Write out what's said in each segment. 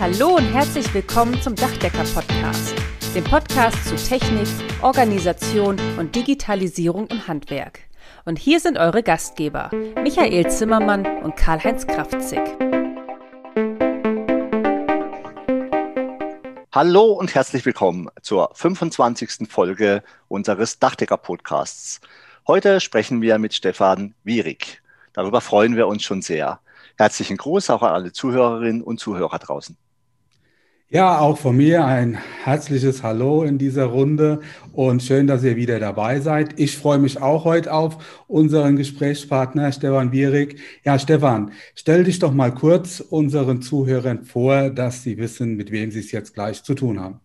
Hallo und herzlich willkommen zum Dachdecker-Podcast, dem Podcast zu Technik, Organisation und Digitalisierung im Handwerk. Und hier sind eure Gastgeber, Michael Zimmermann und Karl-Heinz Kraftzig. Hallo und herzlich willkommen zur 25. Folge unseres Dachdecker-Podcasts. Heute sprechen wir mit Stefan Wierig. Darüber freuen wir uns schon sehr. Herzlichen Gruß auch an alle Zuhörerinnen und Zuhörer draußen. Ja, auch von mir ein herzliches Hallo in dieser Runde und schön, dass ihr wieder dabei seid. Ich freue mich auch heute auf unseren Gesprächspartner Stefan Wierig. Ja, Stefan, stell dich doch mal kurz unseren Zuhörern vor, dass sie wissen, mit wem sie es jetzt gleich zu tun haben.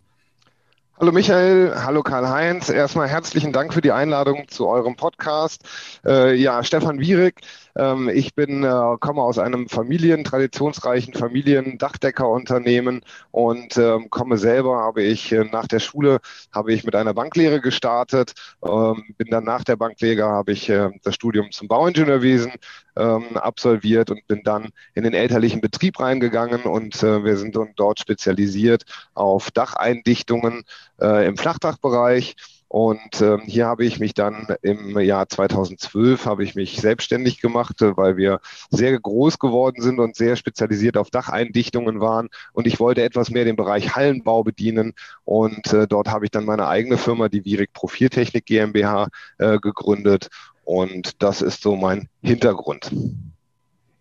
Hallo Michael, hallo Karl-Heinz. Erstmal herzlichen Dank für die Einladung zu eurem Podcast. Äh, ja, Stefan Wierig. Ähm, ich bin, äh, komme aus einem Familien, traditionsreichen Familien-Dachdeckerunternehmen und ähm, komme selber, habe ich äh, nach der Schule, habe ich mit einer Banklehre gestartet, ähm, bin dann nach der Banklehre, habe ich äh, das Studium zum Bauingenieurwesen ähm, absolviert und bin dann in den elterlichen Betrieb reingegangen und äh, wir sind dort spezialisiert auf Dacheindichtungen äh, im Flachdachbereich. Und ähm, hier habe ich mich dann im Jahr 2012 habe ich mich selbstständig gemacht, äh, weil wir sehr groß geworden sind und sehr spezialisiert auf Dacheindichtungen waren. Und ich wollte etwas mehr den Bereich Hallenbau bedienen. Und äh, dort habe ich dann meine eigene Firma, die Virik Profiltechnik GmbH, äh, gegründet. Und das ist so mein Hintergrund.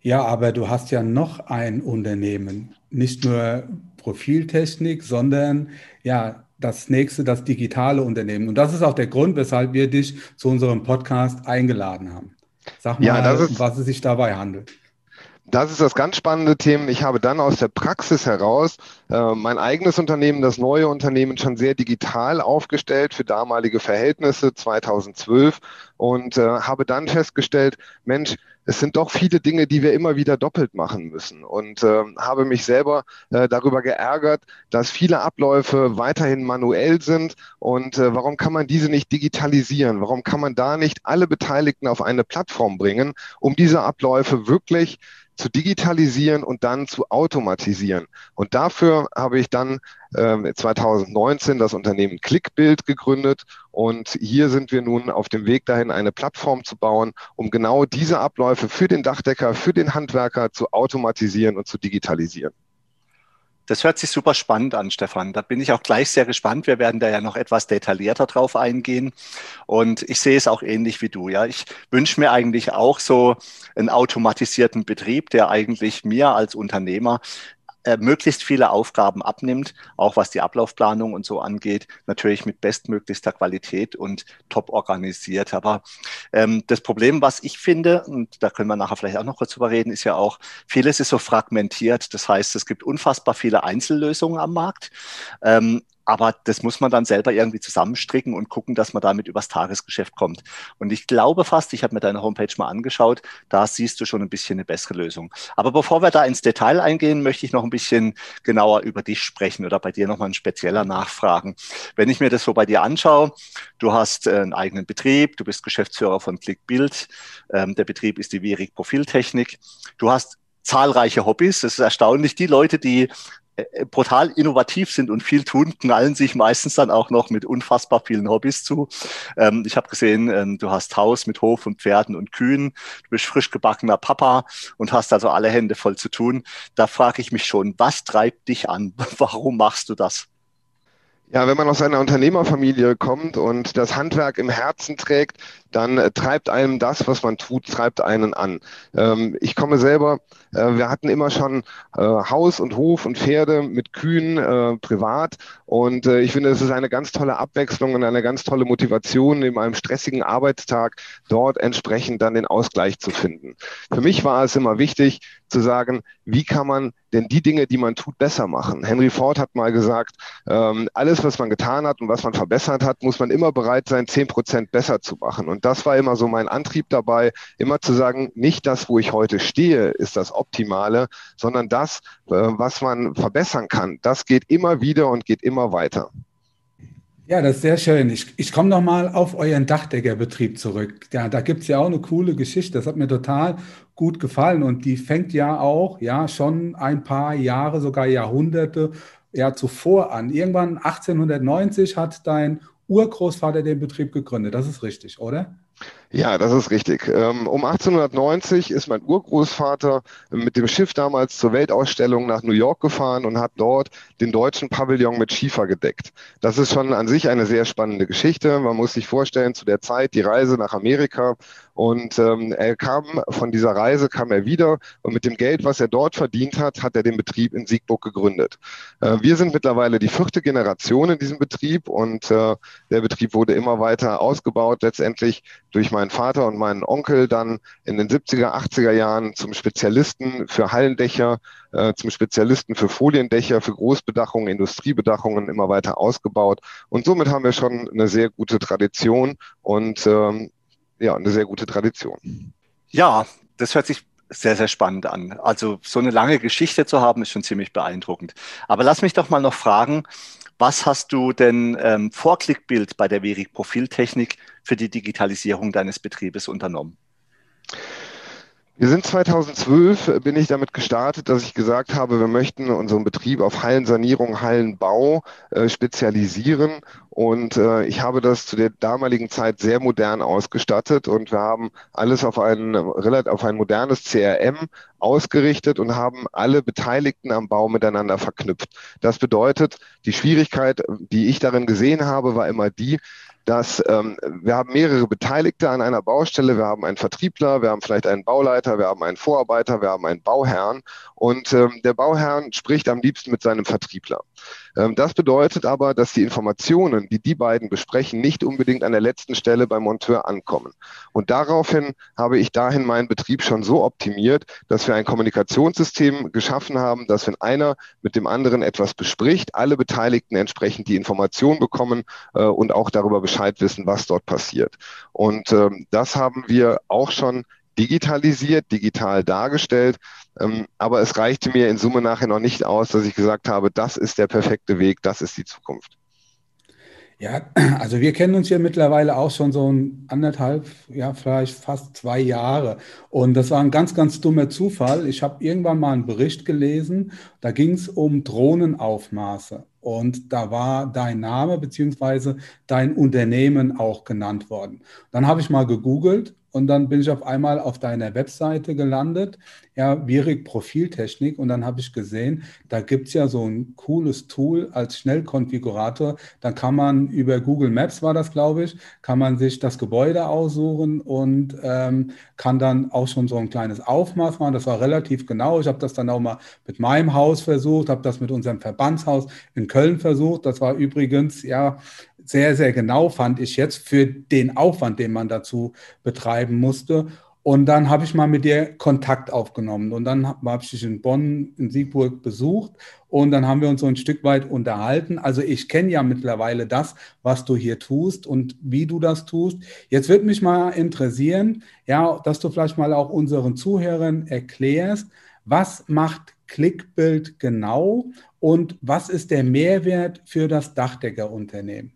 Ja, aber du hast ja noch ein Unternehmen, nicht nur Profiltechnik, sondern ja, das nächste, das digitale Unternehmen. Und das ist auch der Grund, weshalb wir dich zu unserem Podcast eingeladen haben. Sag mal, ja, ist, was es sich dabei handelt. Das ist das ganz spannende Thema. Ich habe dann aus der Praxis heraus äh, mein eigenes Unternehmen, das neue Unternehmen, schon sehr digital aufgestellt für damalige Verhältnisse 2012 und äh, habe dann festgestellt, Mensch, es sind doch viele Dinge, die wir immer wieder doppelt machen müssen. Und äh, habe mich selber äh, darüber geärgert, dass viele Abläufe weiterhin manuell sind. Und äh, warum kann man diese nicht digitalisieren? Warum kann man da nicht alle Beteiligten auf eine Plattform bringen, um diese Abläufe wirklich zu digitalisieren und dann zu automatisieren. Und dafür habe ich dann äh, 2019 das Unternehmen Clickbild gegründet und hier sind wir nun auf dem Weg dahin, eine Plattform zu bauen, um genau diese Abläufe für den Dachdecker, für den Handwerker zu automatisieren und zu digitalisieren. Das hört sich super spannend an, Stefan. Da bin ich auch gleich sehr gespannt. Wir werden da ja noch etwas detaillierter drauf eingehen. Und ich sehe es auch ähnlich wie du. Ja, ich wünsche mir eigentlich auch so einen automatisierten Betrieb, der eigentlich mir als Unternehmer äh, möglichst viele Aufgaben abnimmt, auch was die Ablaufplanung und so angeht, natürlich mit bestmöglichster Qualität und top organisiert. Aber ähm, das Problem, was ich finde, und da können wir nachher vielleicht auch noch kurz drüber reden, ist ja auch, vieles ist so fragmentiert. Das heißt, es gibt unfassbar viele Einzellösungen am Markt. Ähm, aber das muss man dann selber irgendwie zusammenstricken und gucken, dass man damit übers Tagesgeschäft kommt. Und ich glaube fast, ich habe mir deine Homepage mal angeschaut, da siehst du schon ein bisschen eine bessere Lösung. Aber bevor wir da ins Detail eingehen, möchte ich noch ein bisschen genauer über dich sprechen oder bei dir nochmal ein spezieller nachfragen. Wenn ich mir das so bei dir anschaue, du hast äh, einen eigenen Betrieb, du bist Geschäftsführer von ClickBuild, ähm, der Betrieb ist die Virik Profiltechnik, du hast zahlreiche Hobbys. Das ist erstaunlich. Die Leute, die brutal innovativ sind und viel tun, knallen sich meistens dann auch noch mit unfassbar vielen Hobbys zu. Ähm, ich habe gesehen, ähm, du hast Haus mit Hof und Pferden und Kühen, du bist frisch gebackener Papa und hast also alle Hände voll zu tun. Da frage ich mich schon, was treibt dich an? Warum machst du das? Ja, wenn man aus einer Unternehmerfamilie kommt und das Handwerk im Herzen trägt, dann äh, treibt einem das, was man tut, treibt einen an. Ähm, ich komme selber, äh, wir hatten immer schon äh, Haus und Hof und Pferde mit Kühen privat und ich finde, es ist eine ganz tolle Abwechslung und eine ganz tolle Motivation, in einem stressigen Arbeitstag dort entsprechend dann den Ausgleich zu finden. Für mich war es immer wichtig zu sagen, wie kann man denn die Dinge, die man tut, besser machen. Henry Ford hat mal gesagt, ähm, alles, was man getan hat und was man verbessert hat, muss man immer bereit sein, zehn Prozent besser zu machen. Und das war immer so mein Antrieb dabei, immer zu sagen, nicht das, wo ich heute stehe, ist das Optimale, sondern das, äh, was man verbessern kann. Das geht immer wieder und geht immer weiter. Ja, das ist sehr schön. Ich, ich komme nochmal auf euren Dachdeckerbetrieb zurück. Ja, da gibt es ja auch eine coole Geschichte. Das hat mir total gut gefallen und die fängt ja auch ja schon ein paar Jahre, sogar Jahrhunderte ja zuvor an. Irgendwann 1890 hat dein Urgroßvater den Betrieb gegründet. Das ist richtig, oder? Ja, das ist richtig. Ähm, um 1890 ist mein Urgroßvater mit dem Schiff damals zur Weltausstellung nach New York gefahren und hat dort den deutschen Pavillon mit Schiefer gedeckt. Das ist schon an sich eine sehr spannende Geschichte. Man muss sich vorstellen, zu der Zeit die Reise nach Amerika und ähm, er kam von dieser Reise, kam er wieder und mit dem Geld, was er dort verdient hat, hat er den Betrieb in Siegburg gegründet. Äh, wir sind mittlerweile die vierte Generation in diesem Betrieb und äh, der Betrieb wurde immer weiter ausgebaut, letztendlich durch meinen Vater und meinen Onkel dann in den 70er, 80er Jahren zum Spezialisten für Hallendächer, äh, zum Spezialisten für Foliendächer, für Großbedachungen, Industriebedachungen immer weiter ausgebaut. Und somit haben wir schon eine sehr gute Tradition und ähm, ja, eine sehr gute Tradition. Ja, das hört sich sehr, sehr spannend an. Also so eine lange Geschichte zu haben, ist schon ziemlich beeindruckend. Aber lass mich doch mal noch fragen, was hast du denn ähm, vor Klickbild bei der Verig Profiltechnik für die Digitalisierung deines Betriebes unternommen? Wir sind 2012, äh, bin ich damit gestartet, dass ich gesagt habe, wir möchten unseren Betrieb auf Hallensanierung, Hallenbau äh, spezialisieren. Und äh, ich habe das zu der damaligen Zeit sehr modern ausgestattet und wir haben alles auf ein, auf ein modernes CRM ausgerichtet und haben alle Beteiligten am Bau miteinander verknüpft. Das bedeutet, die Schwierigkeit, die ich darin gesehen habe, war immer die, dass ähm, wir haben mehrere Beteiligte an einer Baustelle. Wir haben einen Vertriebler, wir haben vielleicht einen Bauleiter, wir haben einen Vorarbeiter, wir haben einen Bauherrn und ähm, der Bauherrn spricht am liebsten mit seinem Vertriebler. Ähm, das bedeutet aber, dass die Informationen, die die beiden besprechen, nicht unbedingt an der letzten Stelle beim Monteur ankommen. Und daraufhin habe ich dahin meinen Betrieb schon so optimiert, dass wir ein Kommunikationssystem geschaffen haben, dass wenn einer mit dem anderen etwas bespricht, alle Beteiligten entsprechend die Information bekommen äh, und auch darüber Bescheid wissen, was dort passiert. Und ähm, das haben wir auch schon digitalisiert, digital dargestellt. Ähm, aber es reichte mir in Summe nachher noch nicht aus, dass ich gesagt habe, das ist der perfekte Weg, das ist die Zukunft. Ja, also wir kennen uns ja mittlerweile auch schon so ein anderthalb, ja, vielleicht fast zwei Jahre. Und das war ein ganz, ganz dummer Zufall. Ich habe irgendwann mal einen Bericht gelesen, da ging es um Drohnenaufmaße. Und da war dein Name beziehungsweise dein Unternehmen auch genannt worden. Dann habe ich mal gegoogelt und dann bin ich auf einmal auf deiner Webseite gelandet, ja, Virik Profiltechnik. Und dann habe ich gesehen, da gibt es ja so ein cooles Tool als Schnellkonfigurator. Da kann man über Google Maps, war das, glaube ich, kann man sich das Gebäude aussuchen und ähm, kann dann auch schon so ein kleines Aufmaß machen. Das war relativ genau. Ich habe das dann auch mal mit meinem Haus versucht, habe das mit unserem Verbandshaus in Köln versucht. Das war übrigens, ja, sehr, sehr genau, fand ich jetzt, für den Aufwand, den man dazu betreiben musste. Und dann habe ich mal mit dir Kontakt aufgenommen. Und dann habe ich dich in Bonn, in Siegburg besucht. Und dann haben wir uns so ein Stück weit unterhalten. Also ich kenne ja mittlerweile das, was du hier tust und wie du das tust. Jetzt würde mich mal interessieren, ja, dass du vielleicht mal auch unseren Zuhörern erklärst, was macht Clickbild genau und was ist der Mehrwert für das Dachdeckerunternehmen?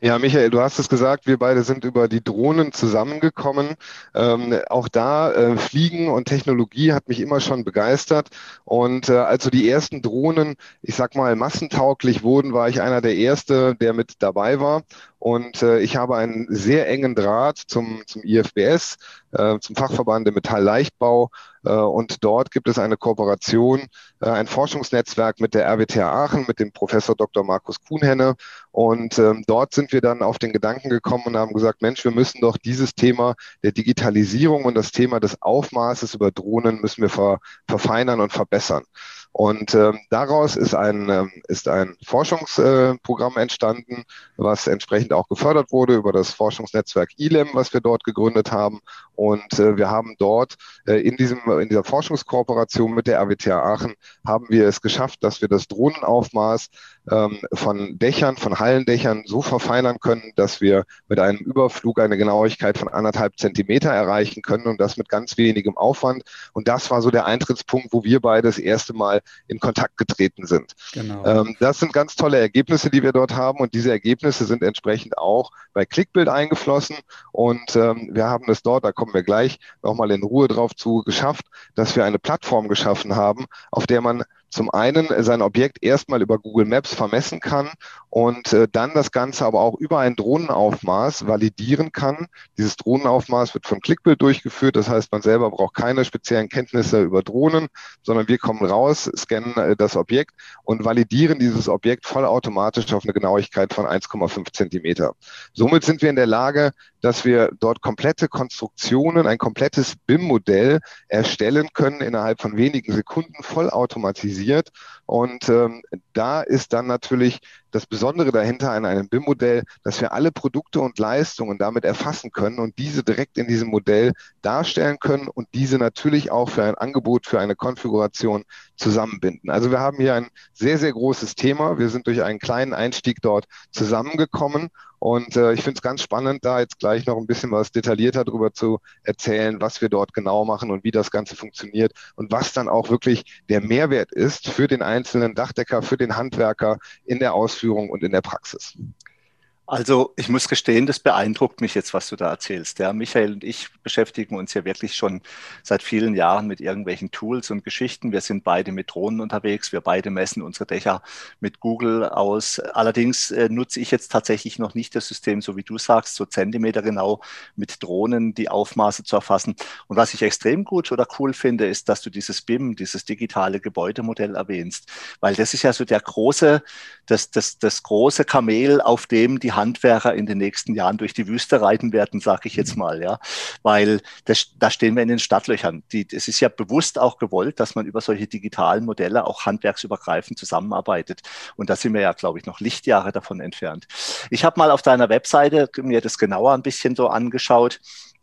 Ja, Michael, du hast es gesagt, wir beide sind über die Drohnen zusammengekommen. Ähm, auch da äh, Fliegen und Technologie hat mich immer schon begeistert. Und äh, also die ersten Drohnen, ich sag mal, massentauglich wurden, war ich einer der Erste, der mit dabei war. Und äh, ich habe einen sehr engen Draht zum, zum IFBS, äh, zum Fachverband der Metallleichtbau. Äh, und dort gibt es eine Kooperation, äh, ein Forschungsnetzwerk mit der RWTH Aachen, mit dem Professor Dr. Markus Kuhnhenne. Und ähm, dort sind wir dann auf den Gedanken gekommen und haben gesagt, Mensch, wir müssen doch dieses Thema der Digitalisierung und das Thema des Aufmaßes über Drohnen müssen wir ver verfeinern und verbessern. Und ähm, daraus ist ein, ähm, ist ein Forschungsprogramm äh, entstanden, was entsprechend auch gefördert wurde über das Forschungsnetzwerk ILEM, was wir dort gegründet haben. Und äh, wir haben dort äh, in, diesem, in dieser Forschungskooperation mit der RWTH Aachen haben wir es geschafft, dass wir das Drohnenaufmaß ähm, von Dächern, von Hallendächern so verfeinern können, dass wir mit einem Überflug eine Genauigkeit von anderthalb Zentimeter erreichen können und das mit ganz wenigem Aufwand. Und das war so der Eintrittspunkt, wo wir beide das erste Mal Mal in Kontakt getreten sind. Genau. Ähm, das sind ganz tolle Ergebnisse, die wir dort haben und diese Ergebnisse sind entsprechend auch bei Clickbild eingeflossen und ähm, wir haben es dort, da kommen wir gleich nochmal in Ruhe drauf zu, geschafft, dass wir eine Plattform geschaffen haben, auf der man zum einen sein Objekt erstmal über Google Maps vermessen kann und äh, dann das Ganze aber auch über ein Drohnenaufmaß validieren kann. Dieses Drohnenaufmaß wird von Clickbild durchgeführt. Das heißt, man selber braucht keine speziellen Kenntnisse über Drohnen, sondern wir kommen raus, scannen äh, das Objekt und validieren dieses Objekt vollautomatisch auf eine Genauigkeit von 1,5 Zentimeter. Somit sind wir in der Lage, dass wir dort komplette Konstruktionen, ein komplettes BIM-Modell erstellen können innerhalb von wenigen Sekunden vollautomatisiert kritisiert und ähm, da ist dann natürlich das Besondere dahinter an einem BIM-Modell, dass wir alle Produkte und Leistungen damit erfassen können und diese direkt in diesem Modell darstellen können und diese natürlich auch für ein Angebot, für eine Konfiguration zusammenbinden. Also wir haben hier ein sehr, sehr großes Thema. Wir sind durch einen kleinen Einstieg dort zusammengekommen und äh, ich finde es ganz spannend, da jetzt gleich noch ein bisschen was detaillierter darüber zu erzählen, was wir dort genau machen und wie das Ganze funktioniert und was dann auch wirklich der Mehrwert ist für den einzelnen Dachdecker, für den Handwerker in der Ausführung und in der Praxis. Also ich muss gestehen, das beeindruckt mich jetzt, was du da erzählst. Ja, Michael und ich beschäftigen uns ja wirklich schon seit vielen Jahren mit irgendwelchen Tools und Geschichten. Wir sind beide mit Drohnen unterwegs. Wir beide messen unsere Dächer mit Google aus. Allerdings äh, nutze ich jetzt tatsächlich noch nicht das System, so wie du sagst, so Zentimeter genau mit Drohnen die Aufmaße zu erfassen. Und was ich extrem gut oder cool finde, ist, dass du dieses BIM, dieses digitale Gebäudemodell erwähnst, weil das ist ja so der große, das, das, das große Kamel, auf dem die Handwerker in den nächsten Jahren durch die Wüste reiten werden, sage ich jetzt mal, ja, weil das, da stehen wir in den Stadtlöchern. Die, es ist ja bewusst auch gewollt, dass man über solche digitalen Modelle auch handwerksübergreifend zusammenarbeitet. Und da sind wir ja, glaube ich, noch Lichtjahre davon entfernt. Ich habe mal auf deiner Webseite mir das genauer ein bisschen so angeschaut.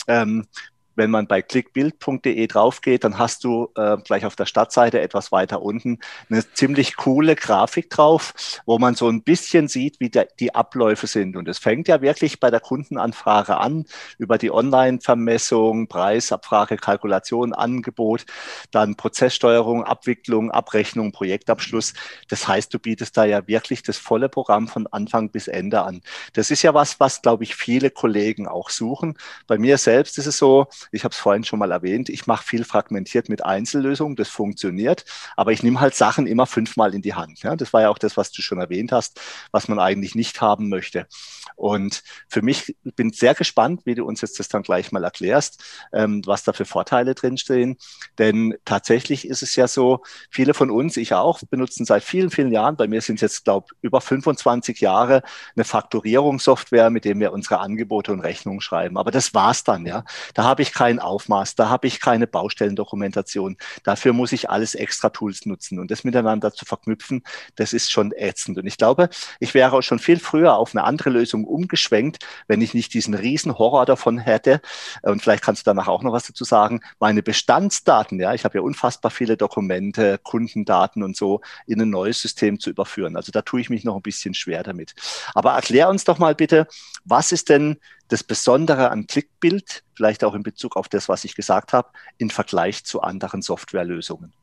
Ähm, wenn man bei clickbild.de draufgeht, dann hast du äh, gleich auf der Stadtseite etwas weiter unten eine ziemlich coole Grafik drauf, wo man so ein bisschen sieht, wie der, die Abläufe sind. Und es fängt ja wirklich bei der Kundenanfrage an, über die Online-Vermessung, Preisabfrage, Kalkulation, Angebot, dann Prozesssteuerung, Abwicklung, Abrechnung, Projektabschluss. Das heißt, du bietest da ja wirklich das volle Programm von Anfang bis Ende an. Das ist ja was, was, glaube ich, viele Kollegen auch suchen. Bei mir selbst ist es so, ich habe es vorhin schon mal erwähnt, ich mache viel fragmentiert mit Einzellösungen, das funktioniert, aber ich nehme halt Sachen immer fünfmal in die Hand. Ja? Das war ja auch das, was du schon erwähnt hast, was man eigentlich nicht haben möchte. Und für mich ich bin sehr gespannt, wie du uns jetzt das dann gleich mal erklärst, ähm, was da für Vorteile drinstehen. Denn tatsächlich ist es ja so, viele von uns, ich auch, benutzen seit vielen, vielen Jahren, bei mir sind es jetzt, glaube ich, über 25 Jahre, eine Faktorierungssoftware, mit dem wir unsere Angebote und Rechnungen schreiben. Aber das war's dann, ja. Da habe ich kein Aufmaß, da habe ich keine Baustellendokumentation. Dafür muss ich alles extra Tools nutzen. Und das miteinander zu verknüpfen, das ist schon ätzend. Und ich glaube, ich wäre auch schon viel früher auf eine andere Lösung umgeschwenkt, wenn ich nicht diesen riesen Horror davon hätte. Und vielleicht kannst du danach auch noch was dazu sagen. Meine Bestandsdaten, ja, ich habe ja unfassbar viele Dokumente, Kundendaten und so in ein neues System zu überführen. Also da tue ich mich noch ein bisschen schwer damit. Aber erklär uns doch mal bitte, was ist denn das Besondere an Clickbild, vielleicht auch in Bezug auf das, was ich gesagt habe, im Vergleich zu anderen Softwarelösungen?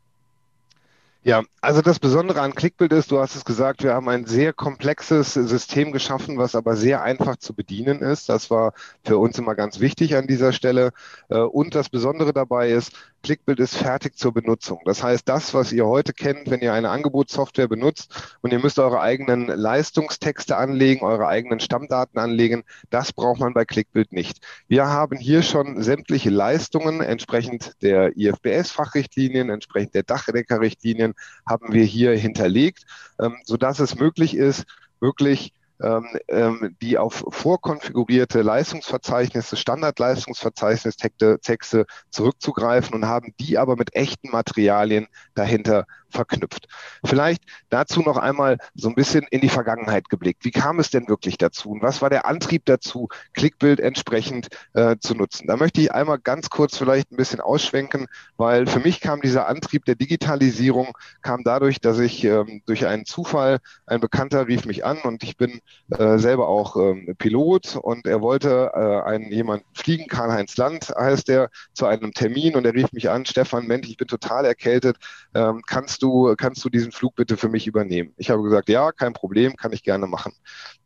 Ja, also das Besondere an Clickbild ist, du hast es gesagt, wir haben ein sehr komplexes System geschaffen, was aber sehr einfach zu bedienen ist. Das war für uns immer ganz wichtig an dieser Stelle. Äh, und das Besondere dabei ist, Clickbild ist fertig zur Benutzung. Das heißt, das, was ihr heute kennt, wenn ihr eine Angebotssoftware benutzt und ihr müsst eure eigenen Leistungstexte anlegen, eure eigenen Stammdaten anlegen, das braucht man bei Clickbild nicht. Wir haben hier schon sämtliche Leistungen entsprechend der IFBS-Fachrichtlinien, entsprechend der Dachdeckerrichtlinien haben wir hier hinterlegt, ähm, sodass es möglich ist, wirklich ähm, ähm, die auf vorkonfigurierte Leistungsverzeichnisse, Standardleistungsverzeichnis-Texte zurückzugreifen und haben die aber mit echten Materialien dahinter verknüpft. Vielleicht dazu noch einmal so ein bisschen in die Vergangenheit geblickt. Wie kam es denn wirklich dazu und was war der Antrieb dazu, Clickbild entsprechend äh, zu nutzen? Da möchte ich einmal ganz kurz vielleicht ein bisschen ausschwenken, weil für mich kam dieser Antrieb der Digitalisierung kam dadurch, dass ich ähm, durch einen Zufall, ein Bekannter rief mich an und ich bin äh, selber auch ähm, Pilot und er wollte äh, einen jemand fliegen, Karl-Heinz Land heißt er, zu einem Termin und er rief mich an, Stefan, Mensch, ich bin total erkältet, ähm, kannst kannst du, kannst du diesen Flug bitte für mich übernehmen? Ich habe gesagt, ja, kein Problem, kann ich gerne machen.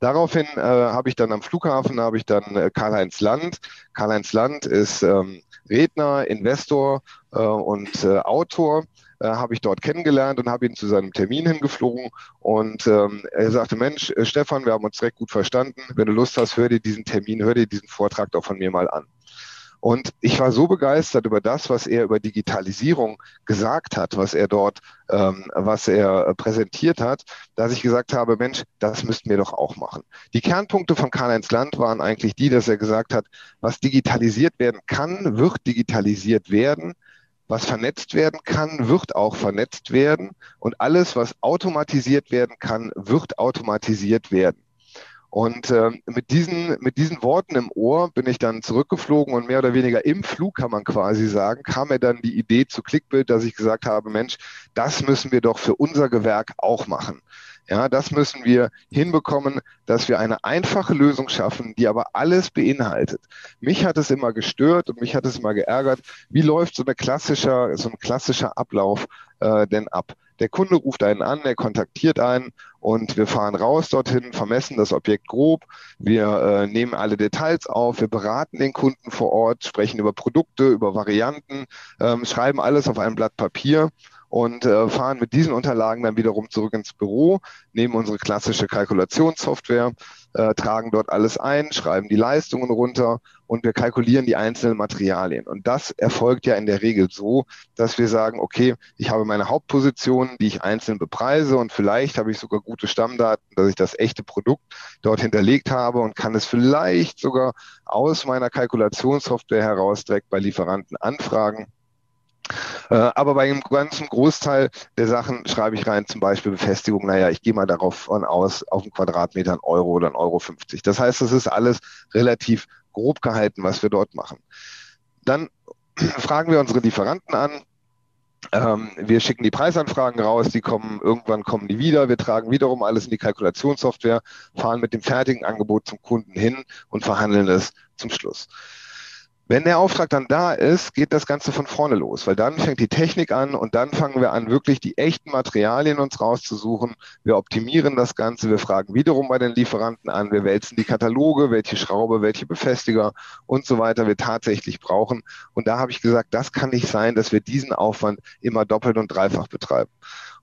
Daraufhin äh, habe ich dann am Flughafen, habe ich dann äh, Karl-Heinz Land. Karl-Heinz Land ist ähm, Redner, Investor äh, und äh, Autor äh, habe ich dort kennengelernt und habe ihn zu seinem Termin hingeflogen. Und ähm, er sagte, Mensch, äh, Stefan, wir haben uns direkt gut verstanden. Wenn du Lust hast, hör dir diesen Termin, hör dir diesen Vortrag doch von mir mal an. Und ich war so begeistert über das, was er über Digitalisierung gesagt hat, was er dort, ähm, was er präsentiert hat, dass ich gesagt habe, Mensch, das müssten wir doch auch machen. Die Kernpunkte von Karl-Heinz Land waren eigentlich die, dass er gesagt hat, was digitalisiert werden kann, wird digitalisiert werden was vernetzt werden kann, wird auch vernetzt werden. Und alles, was automatisiert werden kann, wird automatisiert werden. Und äh, mit, diesen, mit diesen Worten im Ohr bin ich dann zurückgeflogen und mehr oder weniger im Flug, kann man quasi sagen, kam mir dann die Idee zu Clickbild, dass ich gesagt habe, Mensch, das müssen wir doch für unser Gewerk auch machen. Ja, das müssen wir hinbekommen, dass wir eine einfache Lösung schaffen, die aber alles beinhaltet. Mich hat es immer gestört und mich hat es immer geärgert. Wie läuft so, eine klassischer, so ein klassischer Ablauf äh, denn ab? Der Kunde ruft einen an, er kontaktiert einen und wir fahren raus dorthin, vermessen das Objekt grob, wir äh, nehmen alle Details auf, wir beraten den Kunden vor Ort, sprechen über Produkte, über Varianten, ähm, schreiben alles auf ein Blatt Papier und äh, fahren mit diesen Unterlagen dann wiederum zurück ins Büro, nehmen unsere klassische Kalkulationssoftware, äh, tragen dort alles ein, schreiben die Leistungen runter und wir kalkulieren die einzelnen Materialien. Und das erfolgt ja in der Regel so, dass wir sagen, okay, ich habe meine Hauptpositionen, die ich einzeln bepreise und vielleicht habe ich sogar gute Stammdaten, dass ich das echte Produkt dort hinterlegt habe und kann es vielleicht sogar aus meiner Kalkulationssoftware heraus direkt bei Lieferanten anfragen aber bei einem ganzen Großteil der Sachen schreibe ich rein, zum Beispiel Befestigung, naja, ich gehe mal darauf aus, auf einen Quadratmeter ein Euro oder ein Euro 50. Das heißt, das ist alles relativ grob gehalten, was wir dort machen. Dann fragen wir unsere Lieferanten an. Ähm, wir schicken die Preisanfragen raus, die kommen, irgendwann kommen die wieder. Wir tragen wiederum alles in die Kalkulationssoftware, fahren mit dem fertigen Angebot zum Kunden hin und verhandeln es zum Schluss. Wenn der Auftrag dann da ist, geht das Ganze von vorne los, weil dann fängt die Technik an und dann fangen wir an, wirklich die echten Materialien uns rauszusuchen. Wir optimieren das Ganze, wir fragen wiederum bei den Lieferanten an, wir wälzen die Kataloge, welche Schraube, welche Befestiger und so weiter wir tatsächlich brauchen. Und da habe ich gesagt, das kann nicht sein, dass wir diesen Aufwand immer doppelt und dreifach betreiben.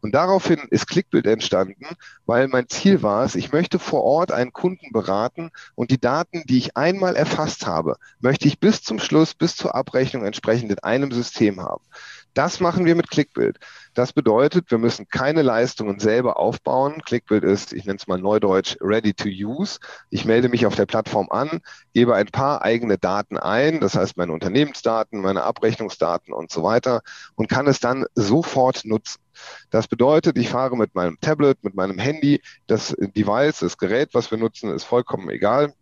Und daraufhin ist Clickbild entstanden, weil mein Ziel war es, ich möchte vor Ort einen Kunden beraten und die Daten, die ich einmal erfasst habe, möchte ich bis zum Schluss, bis zur Abrechnung entsprechend in einem System haben. Das machen wir mit Clickbild. Das bedeutet, wir müssen keine Leistungen selber aufbauen. Clickbild ist, ich nenne es mal neudeutsch, ready to use. Ich melde mich auf der Plattform an, gebe ein paar eigene Daten ein, das heißt meine Unternehmensdaten, meine Abrechnungsdaten und so weiter und kann es dann sofort nutzen. Das bedeutet, ich fahre mit meinem Tablet, mit meinem Handy, das Device, das Gerät, was wir nutzen, ist vollkommen egal.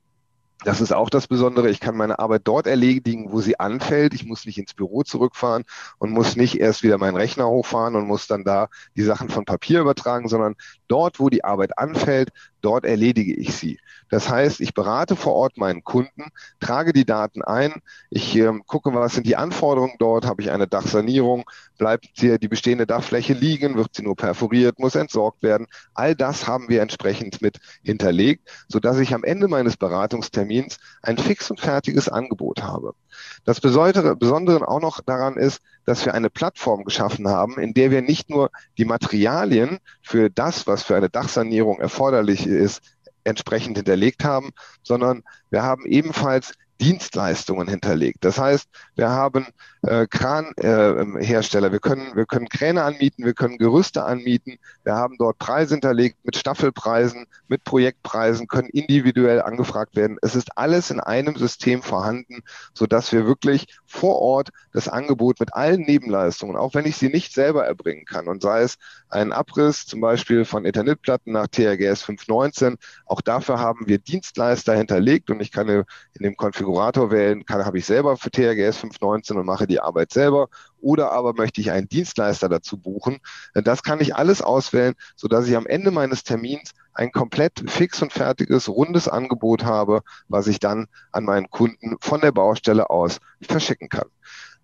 Das ist auch das Besondere. Ich kann meine Arbeit dort erledigen, wo sie anfällt. Ich muss nicht ins Büro zurückfahren und muss nicht erst wieder meinen Rechner hochfahren und muss dann da die Sachen von Papier übertragen, sondern dort, wo die Arbeit anfällt, dort erledige ich sie. Das heißt, ich berate vor Ort meinen Kunden, trage die Daten ein, ich äh, gucke, was sind die Anforderungen dort, habe ich eine Dachsanierung, bleibt hier die bestehende Dachfläche liegen, wird sie nur perforiert, muss entsorgt werden. All das haben wir entsprechend mit hinterlegt, sodass ich am Ende meines Beratungstermins ein fix und fertiges Angebot habe. Das Besondere, Besondere auch noch daran ist, dass wir eine Plattform geschaffen haben, in der wir nicht nur die Materialien für das, was für eine Dachsanierung erforderlich ist, entsprechend hinterlegt haben, sondern wir haben ebenfalls Dienstleistungen hinterlegt. Das heißt, wir haben äh, Kranhersteller, äh, wir können, wir können Kräne anmieten, wir können Gerüste anmieten, wir haben dort Preise hinterlegt mit Staffelpreisen, mit Projektpreisen, können individuell angefragt werden. Es ist alles in einem System vorhanden, so dass wir wirklich vor Ort das Angebot mit allen Nebenleistungen, auch wenn ich sie nicht selber erbringen kann und sei es ein Abriss zum Beispiel von Eternitplatten nach TRGS 519, auch dafür haben wir Dienstleister hinterlegt und ich kann in dem Konfigurator Konfigurator wählen kann, habe ich selber für THGS 519 und mache die Arbeit selber. Oder aber möchte ich einen Dienstleister dazu buchen. Das kann ich alles auswählen, sodass ich am Ende meines Termins ein komplett fix und fertiges, rundes Angebot habe, was ich dann an meinen Kunden von der Baustelle aus verschicken kann.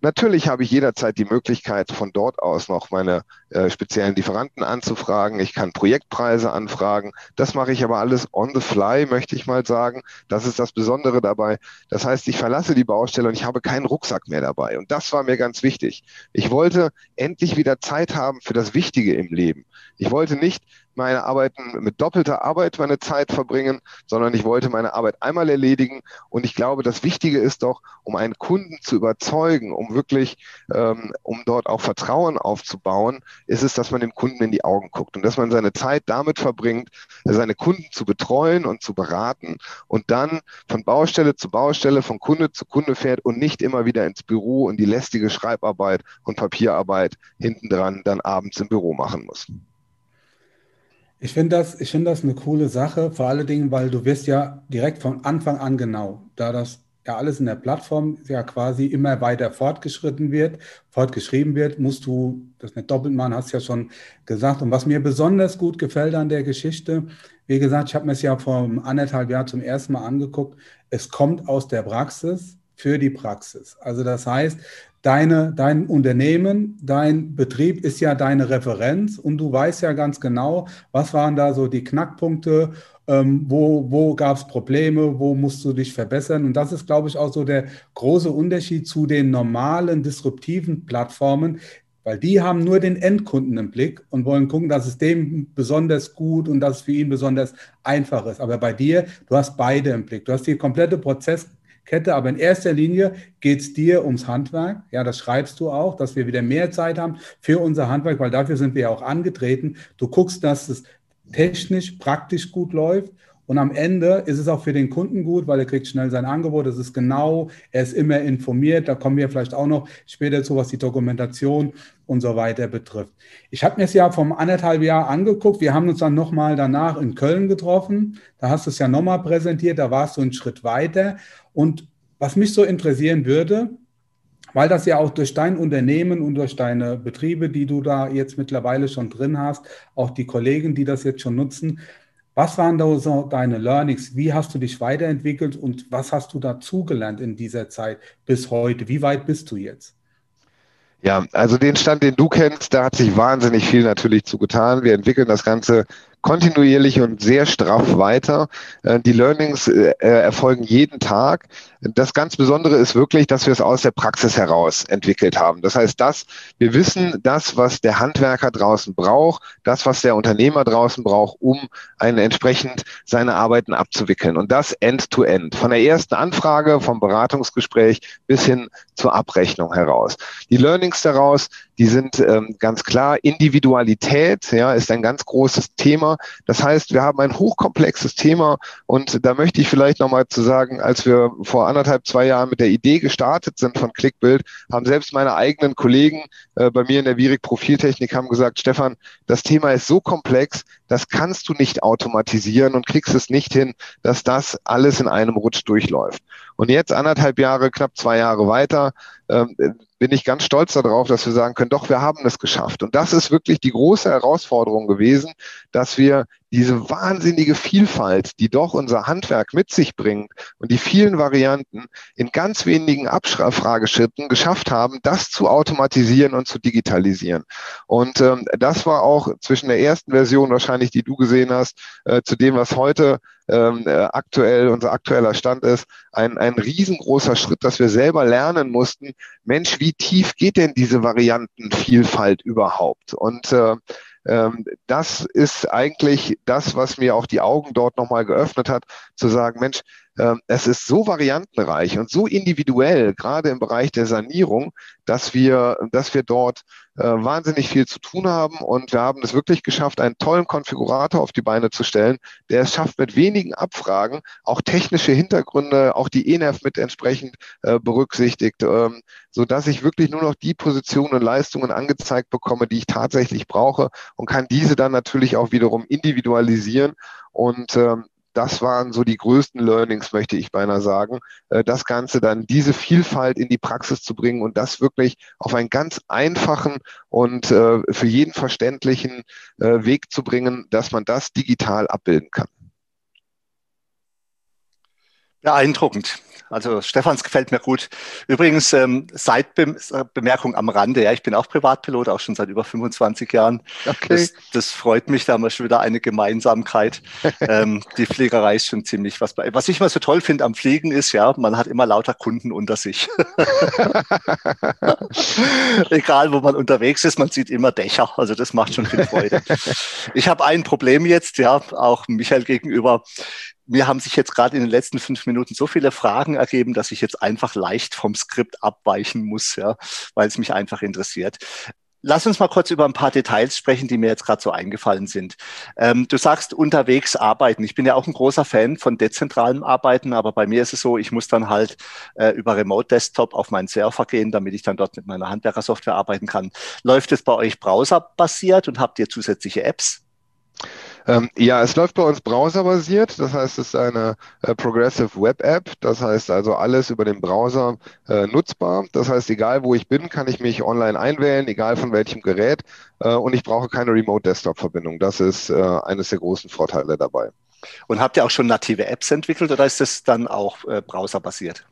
Natürlich habe ich jederzeit die Möglichkeit, von dort aus noch meine äh, speziellen Lieferanten anzufragen. Ich kann Projektpreise anfragen. Das mache ich aber alles on the fly, möchte ich mal sagen. Das ist das Besondere dabei. Das heißt, ich verlasse die Baustelle und ich habe keinen Rucksack mehr dabei. Und das war mir ganz wichtig. Ich wollte endlich wieder Zeit haben für das Wichtige im Leben. Ich wollte nicht meine Arbeiten mit doppelter Arbeit meine Zeit verbringen, sondern ich wollte meine Arbeit einmal erledigen. Und ich glaube, das Wichtige ist doch, um einen Kunden zu überzeugen, um wirklich, ähm, um dort auch Vertrauen aufzubauen, ist es, dass man dem Kunden in die Augen guckt und dass man seine Zeit damit verbringt, seine Kunden zu betreuen und zu beraten und dann von Baustelle zu Baustelle, von Kunde zu Kunde fährt und nicht immer wieder ins Büro und die lästige Schreibarbeit und Papierarbeit hintendran dann abends im Büro machen muss. Ich finde das, ich finde das eine coole Sache, vor allen Dingen, weil du wirst ja direkt von Anfang an genau, da das ja alles in der Plattform ja quasi immer weiter fortgeschritten wird, fortgeschrieben wird, musst du das nicht doppelt machen, hast ja schon gesagt. Und was mir besonders gut gefällt an der Geschichte, wie gesagt, ich habe mir es ja vor anderthalb Jahren zum ersten Mal angeguckt, es kommt aus der Praxis für die Praxis. Also das heißt, deine, dein Unternehmen, dein Betrieb ist ja deine Referenz und du weißt ja ganz genau, was waren da so die Knackpunkte, ähm, wo, wo gab es Probleme, wo musst du dich verbessern. Und das ist, glaube ich, auch so der große Unterschied zu den normalen disruptiven Plattformen, weil die haben nur den Endkunden im Blick und wollen gucken, dass es dem besonders gut und dass es für ihn besonders einfach ist. Aber bei dir, du hast beide im Blick. Du hast die komplette Prozess Kette. Aber in erster Linie geht es dir ums Handwerk. Ja, das schreibst du auch, dass wir wieder mehr Zeit haben für unser Handwerk, weil dafür sind wir ja auch angetreten. Du guckst, dass es technisch, praktisch gut läuft. Und am Ende ist es auch für den Kunden gut, weil er kriegt schnell sein Angebot. Das ist genau, er ist immer informiert. Da kommen wir vielleicht auch noch später zu, was die Dokumentation und so weiter betrifft. Ich habe mir es ja vom anderthalb Jahr angeguckt. Wir haben uns dann nochmal danach in Köln getroffen. Da hast du es ja nochmal präsentiert. Da warst du einen Schritt weiter. Und was mich so interessieren würde, weil das ja auch durch dein Unternehmen und durch deine Betriebe, die du da jetzt mittlerweile schon drin hast, auch die Kollegen, die das jetzt schon nutzen, was waren da so deine Learnings? Wie hast du dich weiterentwickelt und was hast du dazugelernt in dieser Zeit bis heute? Wie weit bist du jetzt? Ja, also den Stand, den du kennst, da hat sich wahnsinnig viel natürlich zugetan. Wir entwickeln das Ganze kontinuierlich und sehr straff weiter. Äh, die Learnings äh, erfolgen jeden Tag. Das ganz Besondere ist wirklich, dass wir es aus der Praxis heraus entwickelt haben. Das heißt, dass wir wissen, das, was der Handwerker draußen braucht, das, was der Unternehmer draußen braucht, um eine entsprechend seine Arbeiten abzuwickeln. Und das end-to-end. -end. Von der ersten Anfrage, vom Beratungsgespräch bis hin zur Abrechnung heraus. Die Learnings daraus, die sind ähm, ganz klar. Individualität ja, ist ein ganz großes Thema. Das heißt, wir haben ein hochkomplexes Thema und da möchte ich vielleicht nochmal zu sagen, als wir vor anderthalb, zwei Jahren mit der Idee gestartet sind von Clickbild, haben selbst meine eigenen Kollegen äh, bei mir in der Virik Profiltechnik haben gesagt, Stefan, das Thema ist so komplex, das kannst du nicht automatisieren und kriegst es nicht hin, dass das alles in einem Rutsch durchläuft. Und jetzt anderthalb Jahre, knapp zwei Jahre weiter, ähm, bin ich ganz stolz darauf, dass wir sagen können, doch, wir haben es geschafft. Und das ist wirklich die große Herausforderung gewesen, dass wir diese wahnsinnige Vielfalt, die doch unser Handwerk mit sich bringt und die vielen Varianten in ganz wenigen Abfrageschritten geschafft haben, das zu automatisieren und zu digitalisieren. Und ähm, das war auch zwischen der ersten Version wahrscheinlich, die du gesehen hast, äh, zu dem, was heute ähm, äh, aktuell unser aktueller Stand ist, ein, ein riesengroßer Schritt, dass wir selber lernen mussten, Mensch, wie tief geht denn diese Variantenvielfalt überhaupt? Und äh, das ist eigentlich das, was mir auch die Augen dort nochmal geöffnet hat, zu sagen, Mensch, ähm, es ist so variantenreich und so individuell, gerade im Bereich der Sanierung, dass wir, dass wir dort wahnsinnig viel zu tun haben. Und wir haben es wirklich geschafft, einen tollen Konfigurator auf die Beine zu stellen, der es schafft, mit wenigen Abfragen auch technische Hintergründe, auch die ENERV mit entsprechend äh, berücksichtigt, ähm, so dass ich wirklich nur noch die Positionen und Leistungen angezeigt bekomme, die ich tatsächlich brauche und kann diese dann natürlich auch wiederum individualisieren. Und ähm, das waren so die größten Learnings, möchte ich beinahe sagen. Äh, das Ganze dann, diese Vielfalt in die Praxis zu bringen und das wirklich auf einen ganz einfachen und äh, für jeden verständlichen äh, Weg zu bringen, dass man das digital abbilden kann. Beeindruckend. Also Stefans gefällt mir gut. Übrigens, ähm, Seitbemerkung am Rande, ja, ich bin auch Privatpilot, auch schon seit über 25 Jahren. Okay. Das, das freut mich, da haben wir schon wieder eine Gemeinsamkeit. ähm, die Fliegerei ist schon ziemlich was. Was ich mal so toll finde am Fliegen ist, ja, man hat immer lauter Kunden unter sich. Egal, wo man unterwegs ist, man sieht immer Dächer. Also das macht schon viel Freude. ich habe ein Problem jetzt, ja, auch Michael gegenüber mir haben sich jetzt gerade in den letzten fünf Minuten so viele Fragen ergeben, dass ich jetzt einfach leicht vom Skript abweichen muss, ja, weil es mich einfach interessiert. Lass uns mal kurz über ein paar Details sprechen, die mir jetzt gerade so eingefallen sind. Ähm, du sagst unterwegs arbeiten. Ich bin ja auch ein großer Fan von dezentralem Arbeiten, aber bei mir ist es so, ich muss dann halt äh, über Remote Desktop auf meinen Server gehen, damit ich dann dort mit meiner Handwerkersoftware arbeiten kann. Läuft es bei euch browserbasiert und habt ihr zusätzliche Apps? Ähm, ja, es läuft bei uns browserbasiert. Das heißt, es ist eine äh, Progressive Web App. Das heißt also alles über den Browser äh, nutzbar. Das heißt, egal wo ich bin, kann ich mich online einwählen, egal von welchem Gerät. Äh, und ich brauche keine Remote Desktop Verbindung. Das ist äh, eines der großen Vorteile dabei. Und habt ihr auch schon native Apps entwickelt oder ist das dann auch äh, browserbasiert?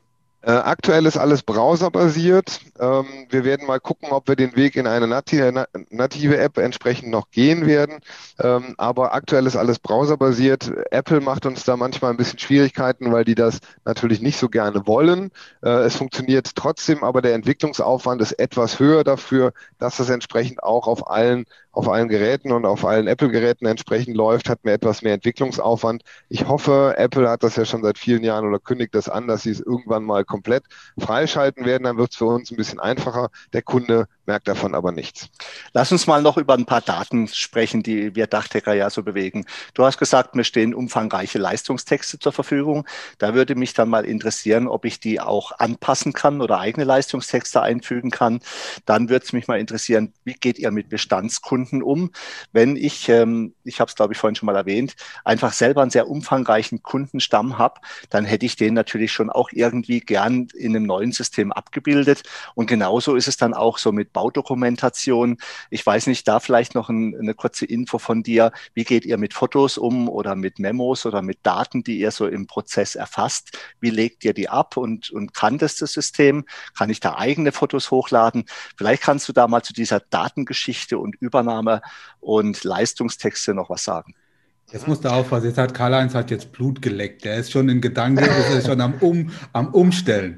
Äh, aktuell ist alles browserbasiert. Ähm, wir werden mal gucken, ob wir den Weg in eine native, native App entsprechend noch gehen werden. Ähm, aber aktuell ist alles browserbasiert. Apple macht uns da manchmal ein bisschen Schwierigkeiten, weil die das natürlich nicht so gerne wollen. Äh, es funktioniert trotzdem, aber der Entwicklungsaufwand ist etwas höher dafür, dass das entsprechend auch auf allen auf allen Geräten und auf allen Apple-Geräten entsprechend läuft, hat mir etwas mehr Entwicklungsaufwand. Ich hoffe, Apple hat das ja schon seit vielen Jahren oder kündigt das an, dass sie es irgendwann mal komplett freischalten werden. Dann wird es für uns ein bisschen einfacher. Der Kunde merkt davon aber nichts. Lass uns mal noch über ein paar Daten sprechen, die wir Dachdecker ja so bewegen. Du hast gesagt, mir stehen umfangreiche Leistungstexte zur Verfügung. Da würde mich dann mal interessieren, ob ich die auch anpassen kann oder eigene Leistungstexte einfügen kann. Dann würde es mich mal interessieren, wie geht ihr mit Bestandskunden um? Wenn ich, ähm, ich habe es glaube ich vorhin schon mal erwähnt, einfach selber einen sehr umfangreichen Kundenstamm habe, dann hätte ich den natürlich schon auch irgendwie gern in einem neuen System abgebildet. Und genauso ist es dann auch so mit Baudokumentation. Ich weiß nicht, da vielleicht noch ein, eine kurze Info von dir. Wie geht ihr mit Fotos um oder mit Memos oder mit Daten, die ihr so im Prozess erfasst? Wie legt ihr die ab und, und kann das das System? Kann ich da eigene Fotos hochladen? Vielleicht kannst du da mal zu dieser Datengeschichte und Übernahme und Leistungstexte noch was sagen. Jetzt musst du aufpassen, jetzt hat Karl-Heinz hat jetzt Blut geleckt. Der ist schon in Gedanken, ist schon am, um, am Umstellen.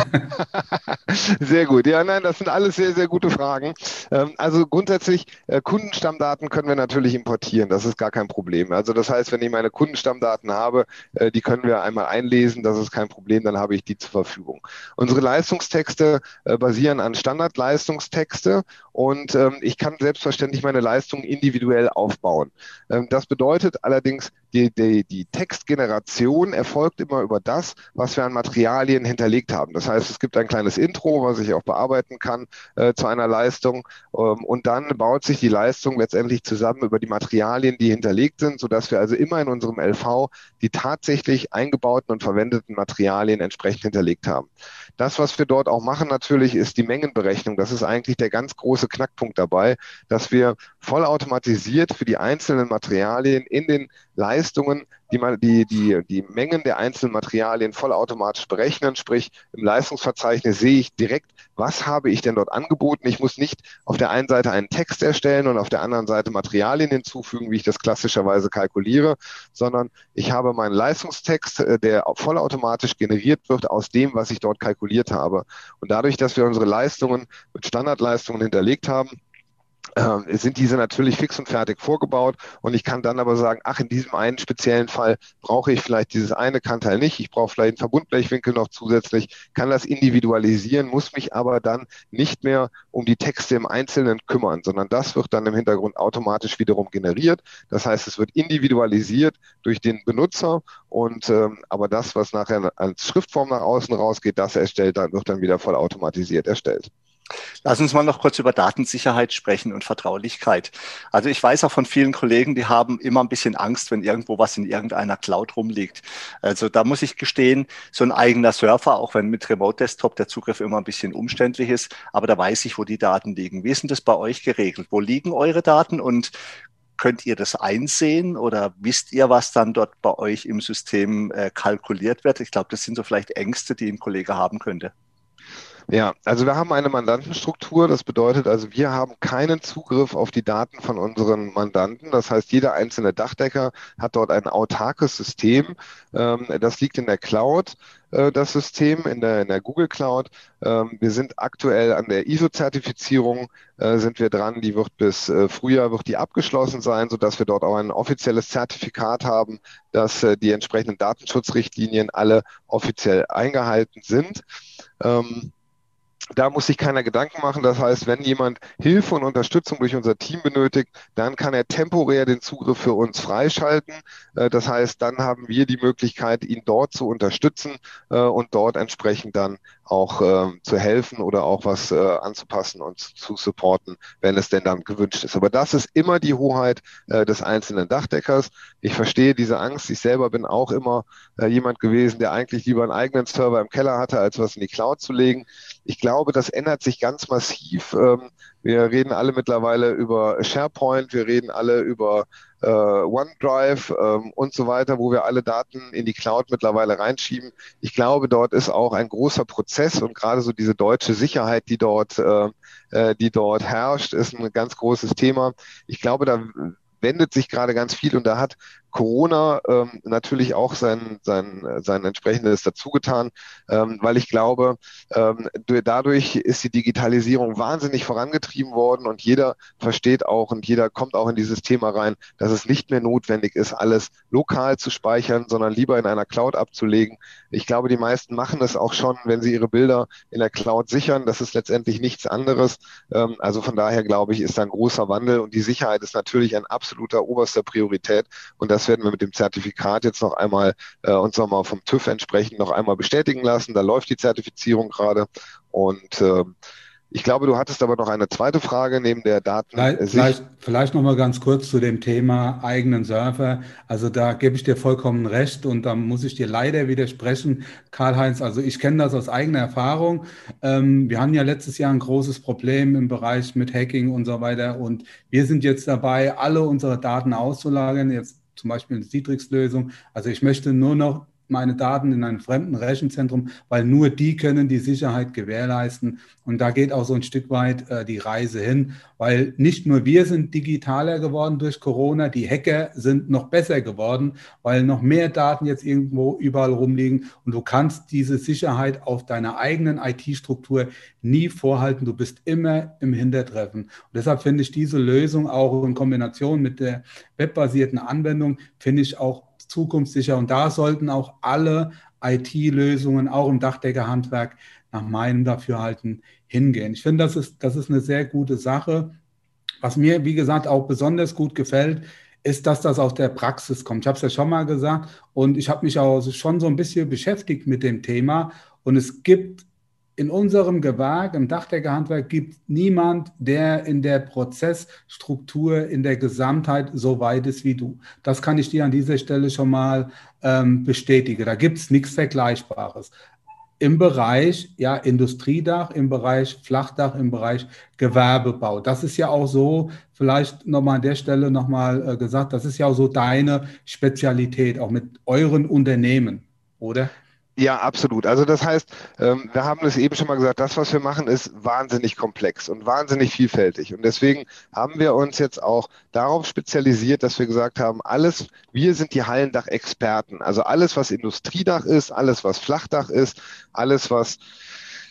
Sehr gut. Ja, nein, das sind alles sehr, sehr gute Fragen. Ähm, also grundsätzlich, äh, Kundenstammdaten können wir natürlich importieren. Das ist gar kein Problem. Also das heißt, wenn ich meine Kundenstammdaten habe, äh, die können wir einmal einlesen. Das ist kein Problem. Dann habe ich die zur Verfügung. Unsere Leistungstexte äh, basieren an Standardleistungstexte und ähm, ich kann selbstverständlich meine Leistungen individuell aufbauen. Ähm, das bedeutet, allerdings, die, die, die Textgeneration erfolgt immer über das, was wir an Materialien hinterlegt haben. Das heißt, es gibt ein kleines Intro, was ich auch bearbeiten kann äh, zu einer Leistung. Ähm, und dann baut sich die Leistung letztendlich zusammen über die Materialien, die hinterlegt sind, sodass wir also immer in unserem LV die tatsächlich eingebauten und verwendeten Materialien entsprechend hinterlegt haben. Das, was wir dort auch machen natürlich, ist die Mengenberechnung. Das ist eigentlich der ganz große Knackpunkt dabei, dass wir vollautomatisiert für die einzelnen Materialien in den Leistungen die, die, die, die Mengen der einzelnen Materialien vollautomatisch berechnen. Sprich, im Leistungsverzeichnis sehe ich direkt, was habe ich denn dort angeboten. Ich muss nicht auf der einen Seite einen Text erstellen und auf der anderen Seite Materialien hinzufügen, wie ich das klassischerweise kalkuliere, sondern ich habe meinen Leistungstext, äh, der vollautomatisch generiert wird aus dem, was ich dort kalkuliert habe. Und dadurch, dass wir unsere Leistungen mit Standardleistungen hinterlegt haben, äh, sind diese natürlich fix und fertig vorgebaut und ich kann dann aber sagen, ach, in diesem einen speziellen Fall brauche ich vielleicht dieses eine Kannteil nicht, ich brauche vielleicht einen Verbundblechwinkel noch zusätzlich, kann das individualisieren, muss mich aber dann nicht mehr um die Texte im Einzelnen kümmern, sondern das wird dann im Hintergrund automatisch wiederum generiert. Das heißt, es wird individualisiert durch den Benutzer und ähm, aber das, was nachher als Schriftform nach außen rausgeht, das erstellt dann, wird dann wieder voll automatisiert erstellt. Lass uns mal noch kurz über Datensicherheit sprechen und Vertraulichkeit. Also ich weiß auch von vielen Kollegen, die haben immer ein bisschen Angst, wenn irgendwo was in irgendeiner Cloud rumliegt. Also da muss ich gestehen, so ein eigener Surfer, auch wenn mit Remote Desktop der Zugriff immer ein bisschen umständlich ist, aber da weiß ich, wo die Daten liegen. Wie ist denn das bei euch geregelt? Wo liegen eure Daten und könnt ihr das einsehen oder wisst ihr, was dann dort bei euch im System äh, kalkuliert wird? Ich glaube, das sind so vielleicht Ängste, die ein Kollege haben könnte. Ja, also wir haben eine Mandantenstruktur. Das bedeutet also, wir haben keinen Zugriff auf die Daten von unseren Mandanten. Das heißt, jeder einzelne Dachdecker hat dort ein autarkes System. Ähm, das liegt in der Cloud äh, das System in der, in der Google Cloud. Ähm, wir sind aktuell an der ISO-Zertifizierung, äh, sind wir dran. Die wird bis äh, Frühjahr wird die abgeschlossen sein, sodass wir dort auch ein offizielles Zertifikat haben, dass die entsprechenden Datenschutzrichtlinien alle offiziell eingehalten sind. Da muss sich keiner Gedanken machen. Das heißt, wenn jemand Hilfe und Unterstützung durch unser Team benötigt, dann kann er temporär den Zugriff für uns freischalten. Äh, das heißt, dann haben wir die Möglichkeit, ihn dort zu unterstützen äh, und dort entsprechend dann auch äh, zu helfen oder auch was äh, anzupassen und zu supporten, wenn es denn dann gewünscht ist. Aber das ist immer die Hoheit äh, des einzelnen Dachdeckers. Ich verstehe diese Angst. Ich selber bin auch immer äh, jemand gewesen, der eigentlich lieber einen eigenen Server im Keller hatte, als was in die Cloud zu legen. Ich glaube, das ändert sich ganz massiv. Ähm, wir reden alle mittlerweile über SharePoint, wir reden alle über äh, OneDrive ähm, und so weiter, wo wir alle Daten in die Cloud mittlerweile reinschieben. Ich glaube, dort ist auch ein großer Prozess und gerade so diese deutsche Sicherheit, die dort, äh, äh die dort herrscht, ist ein ganz großes Thema. Ich glaube, da wendet sich gerade ganz viel und da hat Corona ähm, natürlich auch sein, sein, sein entsprechendes dazugetan, ähm, weil ich glaube, ähm, dadurch ist die Digitalisierung wahnsinnig vorangetrieben worden und jeder versteht auch und jeder kommt auch in dieses Thema rein, dass es nicht mehr notwendig ist, alles lokal zu speichern, sondern lieber in einer Cloud abzulegen. Ich glaube, die meisten machen es auch schon, wenn sie ihre Bilder in der Cloud sichern. Das ist letztendlich nichts anderes. Ähm, also von daher glaube ich, ist da ein großer Wandel und die Sicherheit ist natürlich ein absoluter oberster Priorität und das das werden wir mit dem Zertifikat jetzt noch einmal äh, uns nochmal vom TÜV entsprechend noch einmal bestätigen lassen. Da läuft die Zertifizierung gerade und äh, ich glaube, du hattest aber noch eine zweite Frage neben der Daten. Vielleicht, vielleicht, vielleicht noch mal ganz kurz zu dem Thema eigenen Server. Also da gebe ich dir vollkommen recht und da muss ich dir leider widersprechen, Karl-Heinz. Also ich kenne das aus eigener Erfahrung. Ähm, wir hatten ja letztes Jahr ein großes Problem im Bereich mit Hacking und so weiter und wir sind jetzt dabei, alle unsere Daten auszulagern. Jetzt zum Beispiel eine Citrix-Lösung. Also ich möchte nur noch meine Daten in einem fremden Rechenzentrum, weil nur die können die Sicherheit gewährleisten. Und da geht auch so ein Stück weit äh, die Reise hin, weil nicht nur wir sind digitaler geworden durch Corona, die Hacker sind noch besser geworden, weil noch mehr Daten jetzt irgendwo überall rumliegen und du kannst diese Sicherheit auf deiner eigenen IT-Struktur nie vorhalten. Du bist immer im Hintertreffen. Und deshalb finde ich diese Lösung auch in Kombination mit der webbasierten Anwendung, finde ich auch zukunftssicher. Und da sollten auch alle IT-Lösungen, auch im Dachdeckerhandwerk, nach meinem Dafürhalten hingehen. Ich finde, das ist, das ist eine sehr gute Sache. Was mir, wie gesagt, auch besonders gut gefällt, ist, dass das aus der Praxis kommt. Ich habe es ja schon mal gesagt und ich habe mich auch schon so ein bisschen beschäftigt mit dem Thema. Und es gibt in unserem Gewerk, im Dachdeckerhandwerk, gibt niemand, der in der Prozessstruktur, in der Gesamtheit so weit ist wie du. Das kann ich dir an dieser Stelle schon mal ähm, bestätigen. Da gibt es nichts Vergleichbares. Im Bereich ja, Industriedach, im Bereich Flachdach, im Bereich Gewerbebau. Das ist ja auch so, vielleicht nochmal an der Stelle nochmal äh, gesagt, das ist ja auch so deine Spezialität, auch mit euren Unternehmen, oder? Ja, absolut. Also das heißt, ähm, wir haben es eben schon mal gesagt, das, was wir machen, ist wahnsinnig komplex und wahnsinnig vielfältig. Und deswegen haben wir uns jetzt auch darauf spezialisiert, dass wir gesagt haben, alles, wir sind die Hallendach-Experten. Also alles, was Industriedach ist, alles, was Flachdach ist, alles, was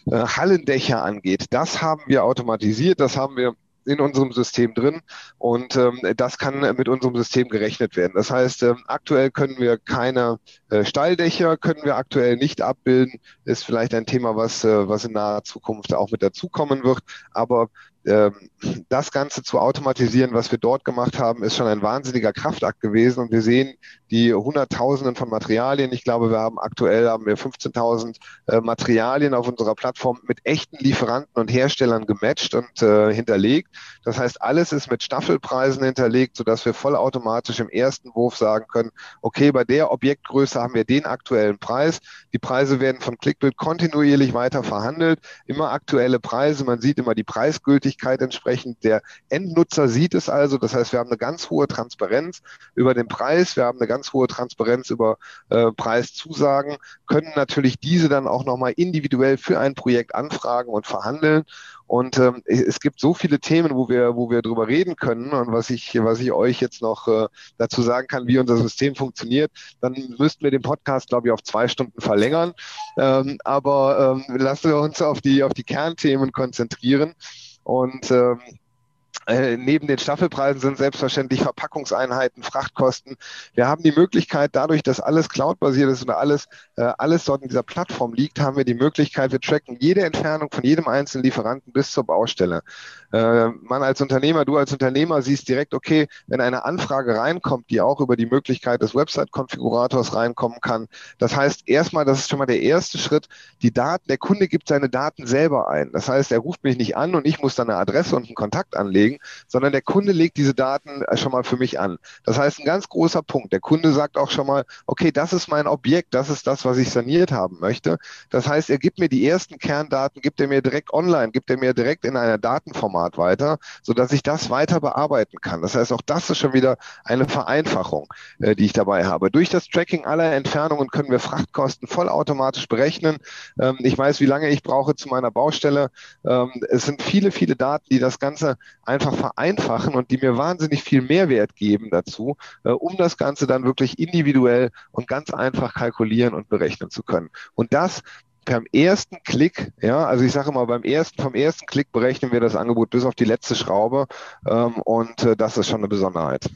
äh, Hallendächer angeht, das haben wir automatisiert, das haben wir in unserem System drin und ähm, das kann mit unserem System gerechnet werden. Das heißt, ähm, aktuell können wir keine äh, Steildächer, können wir aktuell nicht abbilden. Ist vielleicht ein Thema, was, äh, was in naher Zukunft auch mit dazukommen wird. Aber das Ganze zu automatisieren, was wir dort gemacht haben, ist schon ein wahnsinniger Kraftakt gewesen. Und wir sehen die Hunderttausenden von Materialien. Ich glaube, wir haben aktuell haben wir 15.000 äh, Materialien auf unserer Plattform mit echten Lieferanten und Herstellern gematcht und äh, hinterlegt. Das heißt, alles ist mit Staffelpreisen hinterlegt, sodass wir vollautomatisch im ersten Wurf sagen können, okay, bei der Objektgröße haben wir den aktuellen Preis. Die Preise werden von Clickbild kontinuierlich weiter verhandelt. Immer aktuelle Preise. Man sieht immer die Preisgültigkeit Durchsichtigkeit entsprechend. Der Endnutzer sieht es also. Das heißt, wir haben eine ganz hohe Transparenz über den Preis. Wir haben eine ganz hohe Transparenz über äh, Preiszusagen, können natürlich diese dann auch nochmal individuell für ein Projekt anfragen und verhandeln. Und ähm, es gibt so viele Themen, wo wir, wo wir drüber reden können und was ich, was ich euch jetzt noch äh, dazu sagen kann, wie unser System funktioniert, dann müssten wir den Podcast, glaube ich, auf zwei Stunden verlängern. Ähm, aber ähm, lassen wir uns auf die, auf die Kernthemen konzentrieren. Und ähm, äh, neben den Staffelpreisen sind selbstverständlich Verpackungseinheiten, Frachtkosten. Wir haben die Möglichkeit, dadurch, dass alles cloudbasiert ist und alles, äh, alles dort in dieser Plattform liegt, haben wir die Möglichkeit, wir tracken jede Entfernung von jedem einzelnen Lieferanten bis zur Baustelle. Äh, man als Unternehmer, du als Unternehmer siehst direkt, okay, wenn eine Anfrage reinkommt, die auch über die Möglichkeit des Website-Konfigurators reinkommen kann. Das heißt, erstmal, das ist schon mal der erste Schritt, die Daten, der Kunde gibt seine Daten selber ein. Das heißt, er ruft mich nicht an und ich muss dann eine Adresse und einen Kontakt anlegen, sondern der Kunde legt diese Daten äh, schon mal für mich an. Das heißt, ein ganz großer Punkt. Der Kunde sagt auch schon mal, okay, das ist mein Objekt, das ist das, was ich saniert haben möchte. Das heißt, er gibt mir die ersten Kerndaten, gibt er mir direkt online, gibt er mir direkt in einer Datenformat Format weiter, so dass ich das weiter bearbeiten kann. Das heißt, auch das ist schon wieder eine Vereinfachung, äh, die ich dabei habe. Durch das Tracking aller Entfernungen können wir Frachtkosten vollautomatisch berechnen. Ähm, ich weiß, wie lange ich brauche zu meiner Baustelle. Ähm, es sind viele, viele Daten, die das Ganze einfach vereinfachen und die mir wahnsinnig viel Mehrwert geben dazu, äh, um das Ganze dann wirklich individuell und ganz einfach kalkulieren und berechnen zu können. Und das beim ersten Klick, ja, also ich sage mal, beim ersten, vom ersten Klick berechnen wir das Angebot bis auf die letzte Schraube ähm, und äh, das ist schon eine Besonderheit.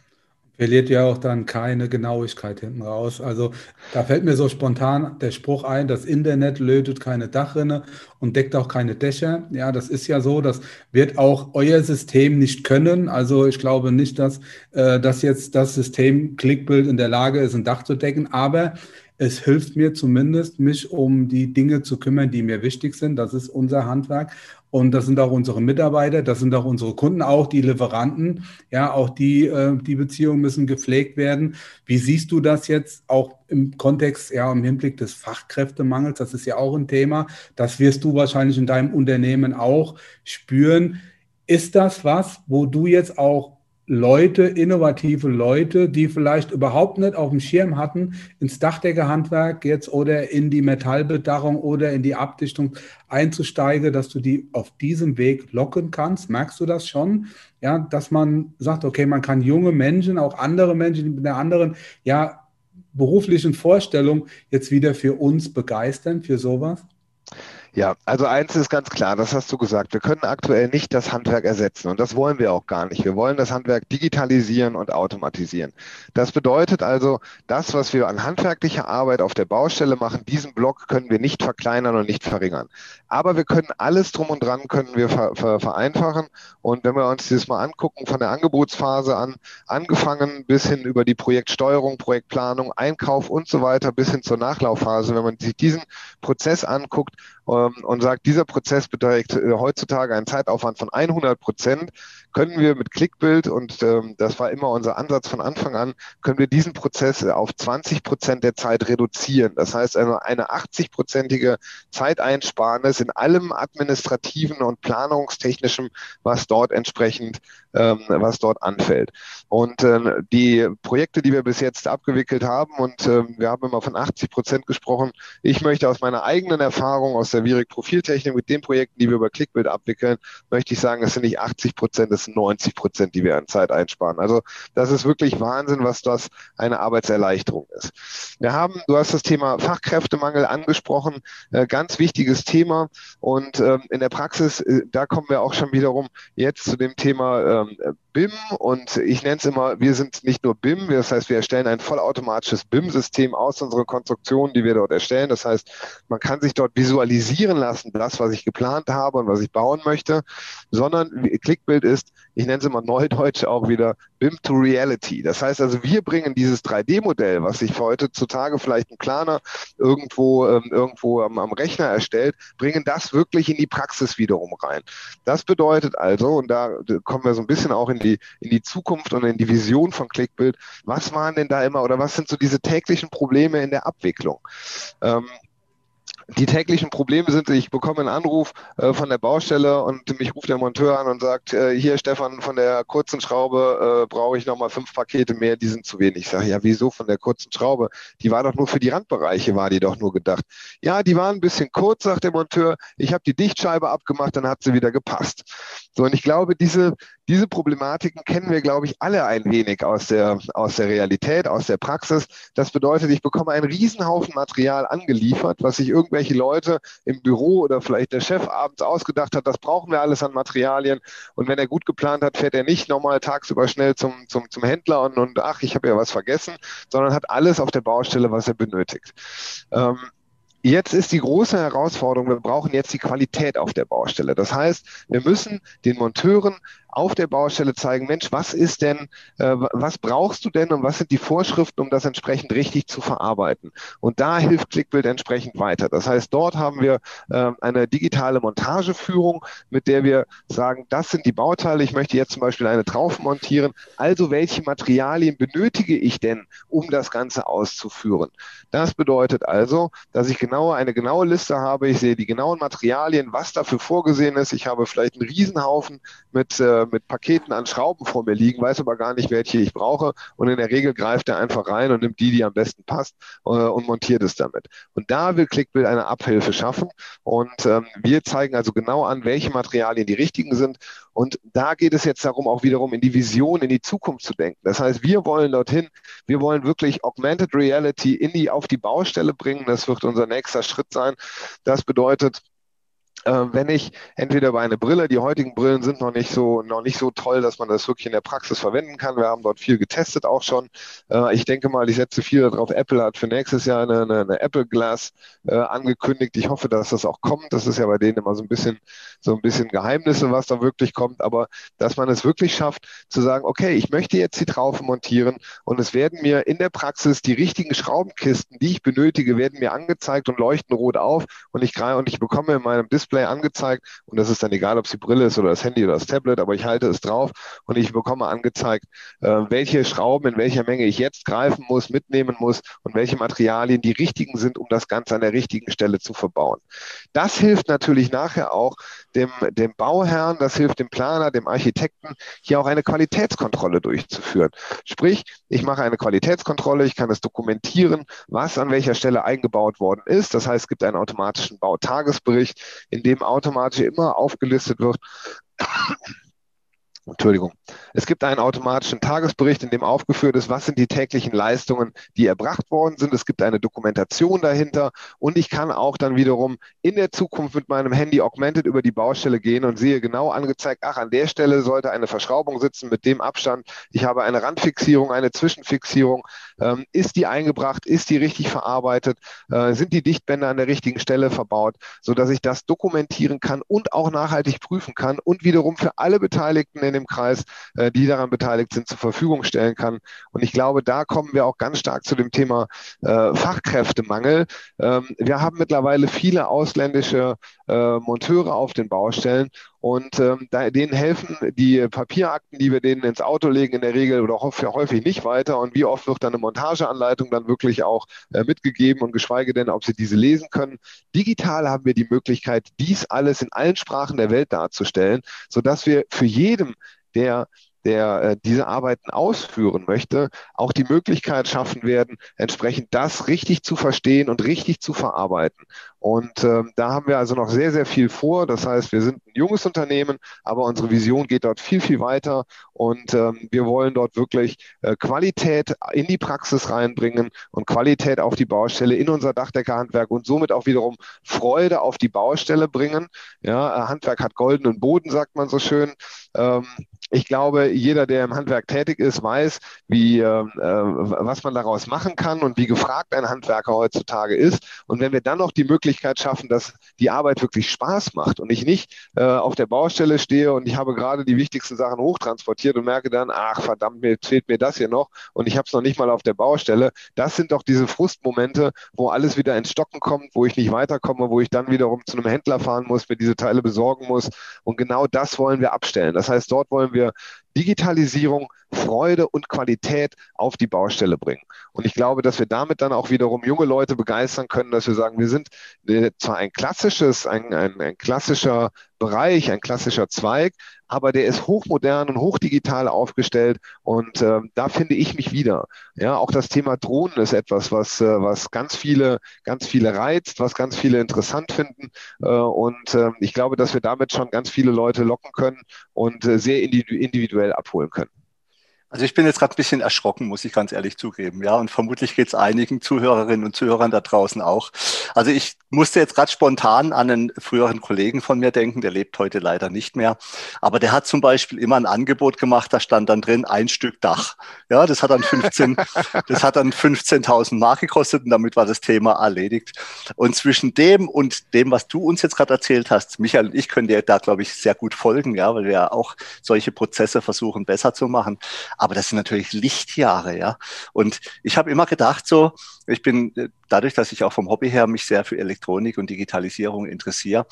Verliert ja auch dann keine Genauigkeit hinten raus. Also da fällt mir so spontan der Spruch ein, das Internet lötet keine Dachrinne und deckt auch keine Dächer. Ja, das ist ja so, das wird auch euer System nicht können. Also ich glaube nicht, dass, äh, dass jetzt das System Clickbild in der Lage ist, ein Dach zu decken. Aber es hilft mir zumindest, mich um die Dinge zu kümmern, die mir wichtig sind. Das ist unser Handwerk. Und das sind auch unsere Mitarbeiter, das sind auch unsere Kunden, auch die Lieferanten. Ja, auch die, äh, die Beziehungen müssen gepflegt werden. Wie siehst du das jetzt auch im Kontext, ja, im Hinblick des Fachkräftemangels? Das ist ja auch ein Thema. Das wirst du wahrscheinlich in deinem Unternehmen auch spüren. Ist das was, wo du jetzt auch Leute, innovative Leute, die vielleicht überhaupt nicht auf dem Schirm hatten, ins Dachdeckerhandwerk jetzt oder in die Metallbedachung oder in die Abdichtung einzusteigen, dass du die auf diesem Weg locken kannst. Merkst du das schon? Ja, dass man sagt, okay, man kann junge Menschen, auch andere Menschen mit einer anderen, ja, beruflichen Vorstellung jetzt wieder für uns begeistern, für sowas? Ja, also eins ist ganz klar, das hast du gesagt. Wir können aktuell nicht das Handwerk ersetzen und das wollen wir auch gar nicht. Wir wollen das Handwerk digitalisieren und automatisieren. Das bedeutet also, das, was wir an handwerklicher Arbeit auf der Baustelle machen, diesen Block können wir nicht verkleinern und nicht verringern. Aber wir können alles drum und dran können wir ver ver vereinfachen. Und wenn wir uns dieses mal angucken, von der Angebotsphase an, angefangen bis hin über die Projektsteuerung, Projektplanung, Einkauf und so weiter bis hin zur Nachlaufphase, wenn man sich diesen Prozess anguckt, und sagt, dieser Prozess beträgt heutzutage einen Zeitaufwand von 100 Prozent, können wir mit Clickbild, und ähm, das war immer unser Ansatz von Anfang an, können wir diesen Prozess auf 20 Prozent der Zeit reduzieren. Das heißt, eine, eine 80-prozentige Zeiteinsparnis in allem administrativen und planungstechnischen, was dort entsprechend, ähm, was dort anfällt. Und äh, die Projekte, die wir bis jetzt abgewickelt haben, und äh, wir haben immer von 80 Prozent gesprochen, ich möchte aus meiner eigenen Erfahrung aus der Virik Profiltechnik mit den Projekten, die wir über Clickbild abwickeln, möchte ich sagen, es sind nicht 80 Prozent, es sind 90 Prozent, die wir an Zeit einsparen. Also das ist wirklich Wahnsinn, was das eine Arbeitserleichterung ist. Wir haben, du hast das Thema Fachkräftemangel angesprochen, äh, ganz wichtiges Thema. Und ähm, in der Praxis, äh, da kommen wir auch schon wiederum jetzt zu dem Thema ähm, BIM und ich nenne es immer, wir sind nicht nur BIM, das heißt, wir erstellen ein vollautomatisches BIM-System aus unseren Konstruktionen, die wir dort erstellen. Das heißt, man kann sich dort visualisieren lassen, das, was ich geplant habe und was ich bauen möchte, sondern Clickbild ist, ich nenne es immer neudeutsch auch wieder BIM to Reality. Das heißt also, wir bringen dieses 3D-Modell, was sich heutzutage vielleicht ein Planer irgendwo, ähm, irgendwo am, am Rechner erstellt, bringen das wirklich in die Praxis wiederum rein. Das bedeutet also, und da kommen wir so ein bisschen auch in die, in die Zukunft und in die Vision von Clickbild, was waren denn da immer oder was sind so diese täglichen Probleme in der Abwicklung? Ähm, die täglichen Probleme sind, ich bekomme einen Anruf äh, von der Baustelle und mich ruft der Monteur an und sagt, äh, hier Stefan, von der kurzen Schraube äh, brauche ich nochmal fünf Pakete mehr, die sind zu wenig. Ich sage, ja, wieso von der kurzen Schraube? Die war doch nur für die Randbereiche, war die doch nur gedacht. Ja, die waren ein bisschen kurz, sagt der Monteur. Ich habe die Dichtscheibe abgemacht, dann hat sie wieder gepasst. So, und ich glaube, diese, diese Problematiken kennen wir, glaube ich, alle ein wenig aus der, aus der Realität, aus der Praxis. Das bedeutet, ich bekomme einen Riesenhaufen Material angeliefert, was sich irgendwelche Leute im Büro oder vielleicht der Chef abends ausgedacht hat, das brauchen wir alles an Materialien. Und wenn er gut geplant hat, fährt er nicht nochmal tagsüber schnell zum, zum, zum Händler und, und ach, ich habe ja was vergessen, sondern hat alles auf der Baustelle, was er benötigt. Ähm, Jetzt ist die große Herausforderung, wir brauchen jetzt die Qualität auf der Baustelle. Das heißt, wir müssen den Monteuren auf der Baustelle zeigen, Mensch, was ist denn, äh, was brauchst du denn und was sind die Vorschriften, um das entsprechend richtig zu verarbeiten? Und da hilft Clickbild entsprechend weiter. Das heißt, dort haben wir äh, eine digitale Montageführung, mit der wir sagen, das sind die Bauteile, ich möchte jetzt zum Beispiel eine drauf montieren. Also welche Materialien benötige ich denn, um das Ganze auszuführen? Das bedeutet also, dass ich genau eine genaue Liste habe, ich sehe die genauen Materialien, was dafür vorgesehen ist. Ich habe vielleicht einen Riesenhaufen mit äh, mit Paketen an Schrauben vor mir liegen, weiß aber gar nicht, welche ich brauche. Und in der Regel greift er einfach rein und nimmt die, die am besten passt äh, und montiert es damit. Und da will Clickbill eine Abhilfe schaffen. Und ähm, wir zeigen also genau an, welche Materialien die richtigen sind. Und da geht es jetzt darum, auch wiederum in die Vision, in die Zukunft zu denken. Das heißt, wir wollen dorthin, wir wollen wirklich Augmented Reality in die, auf die Baustelle bringen. Das wird unser nächster Schritt sein. Das bedeutet, äh, wenn ich entweder bei einer Brille, die heutigen Brillen sind noch nicht so noch nicht so toll, dass man das wirklich in der Praxis verwenden kann. Wir haben dort viel getestet auch schon. Äh, ich denke mal, ich setze viel darauf. Apple hat für nächstes Jahr eine, eine, eine Apple Glass äh, angekündigt. Ich hoffe, dass das auch kommt. Das ist ja bei denen immer so ein bisschen so ein bisschen Geheimnisse, was da wirklich kommt. Aber dass man es wirklich schafft, zu sagen, okay, ich möchte jetzt die Traufe montieren und es werden mir in der Praxis die richtigen Schraubenkisten, die ich benötige, werden mir angezeigt und leuchten rot auf und ich und ich bekomme in meinem Display Display angezeigt und das ist dann egal, ob es die Brille ist oder das Handy oder das Tablet, aber ich halte es drauf und ich bekomme angezeigt, äh, welche Schrauben in welcher Menge ich jetzt greifen muss, mitnehmen muss und welche Materialien die richtigen sind, um das Ganze an der richtigen Stelle zu verbauen. Das hilft natürlich nachher auch dem, dem Bauherrn, das hilft dem Planer, dem Architekten, hier auch eine Qualitätskontrolle durchzuführen. Sprich, ich mache eine Qualitätskontrolle, ich kann es dokumentieren, was an welcher Stelle eingebaut worden ist. Das heißt, es gibt einen automatischen Bautagesbericht, in dem automatisch immer aufgelistet wird, Entschuldigung. Es gibt einen automatischen Tagesbericht, in dem aufgeführt ist, was sind die täglichen Leistungen, die erbracht worden sind. Es gibt eine Dokumentation dahinter und ich kann auch dann wiederum in der Zukunft mit meinem Handy augmented über die Baustelle gehen und sehe genau angezeigt, ach, an der Stelle sollte eine Verschraubung sitzen mit dem Abstand. Ich habe eine Randfixierung, eine Zwischenfixierung. Ähm, ist die eingebracht? Ist die richtig verarbeitet? Äh, sind die Dichtbänder an der richtigen Stelle verbaut, sodass ich das dokumentieren kann und auch nachhaltig prüfen kann und wiederum für alle Beteiligten in dem Kreis, äh, die daran beteiligt sind, zur Verfügung stellen kann. Und ich glaube, da kommen wir auch ganz stark zu dem Thema äh, Fachkräftemangel. Ähm, wir haben mittlerweile viele ausländische äh, Monteure auf den Baustellen und ähm, denen helfen die Papierakten, die wir denen ins Auto legen, in der Regel oder häufig nicht weiter. Und wie oft wird dann eine Montageanleitung dann wirklich auch äh, mitgegeben und geschweige denn, ob sie diese lesen können. Digital haben wir die Möglichkeit, dies alles in allen Sprachen der Welt darzustellen, sodass wir für jedem, der der äh, diese Arbeiten ausführen möchte, auch die Möglichkeit schaffen werden, entsprechend das richtig zu verstehen und richtig zu verarbeiten. Und ähm, da haben wir also noch sehr, sehr viel vor. Das heißt, wir sind ein junges Unternehmen, aber unsere Vision geht dort viel, viel weiter. Und ähm, wir wollen dort wirklich äh, Qualität in die Praxis reinbringen und Qualität auf die Baustelle in unser Dachdeckerhandwerk und somit auch wiederum Freude auf die Baustelle bringen. Ja, Handwerk hat goldenen Boden, sagt man so schön. Ähm, ich glaube, jeder, der im Handwerk tätig ist, weiß, wie, äh, äh, was man daraus machen kann und wie gefragt ein Handwerker heutzutage ist. Und wenn wir dann noch die Möglichkeit schaffen, dass die Arbeit wirklich Spaß macht und ich nicht äh, auf der Baustelle stehe und ich habe gerade die wichtigsten Sachen hochtransportiert und merke dann, ach verdammt, mir fehlt mir das hier noch und ich habe es noch nicht mal auf der Baustelle. Das sind doch diese Frustmomente, wo alles wieder ins Stocken kommt, wo ich nicht weiterkomme, wo ich dann wiederum zu einem Händler fahren muss, mir diese Teile besorgen muss. Und genau das wollen wir abstellen. Das heißt, dort wollen wir Digitalisierung Freude und Qualität auf die Baustelle bringen. Und ich glaube, dass wir damit dann auch wiederum junge Leute begeistern können, dass wir sagen, wir sind äh, zwar ein klassisches, ein, ein, ein klassischer Bereich, ein klassischer Zweig, aber der ist hochmodern und hochdigital aufgestellt und äh, da finde ich mich wieder. Ja, auch das Thema Drohnen ist etwas, was, äh, was ganz viele, ganz viele reizt, was ganz viele interessant finden äh, und äh, ich glaube, dass wir damit schon ganz viele Leute locken können und äh, sehr individuell abholen können. Also ich bin jetzt gerade ein bisschen erschrocken, muss ich ganz ehrlich zugeben. Ja, und vermutlich geht es einigen Zuhörerinnen und Zuhörern da draußen auch. Also ich musste jetzt gerade spontan an einen früheren Kollegen von mir denken, der lebt heute leider nicht mehr. Aber der hat zum Beispiel immer ein Angebot gemacht, da stand dann drin ein Stück Dach. Ja, das hat dann 15, das hat dann 15.000 Mark gekostet und damit war das Thema erledigt. Und zwischen dem und dem, was du uns jetzt gerade erzählt hast, Michael und ich können dir da, glaube ich, sehr gut folgen, ja, weil wir ja auch solche Prozesse versuchen besser zu machen aber das sind natürlich Lichtjahre, ja. Und ich habe immer gedacht, so, ich bin äh, dadurch, dass ich auch vom Hobby her mich sehr für Elektronik und Digitalisierung interessiere,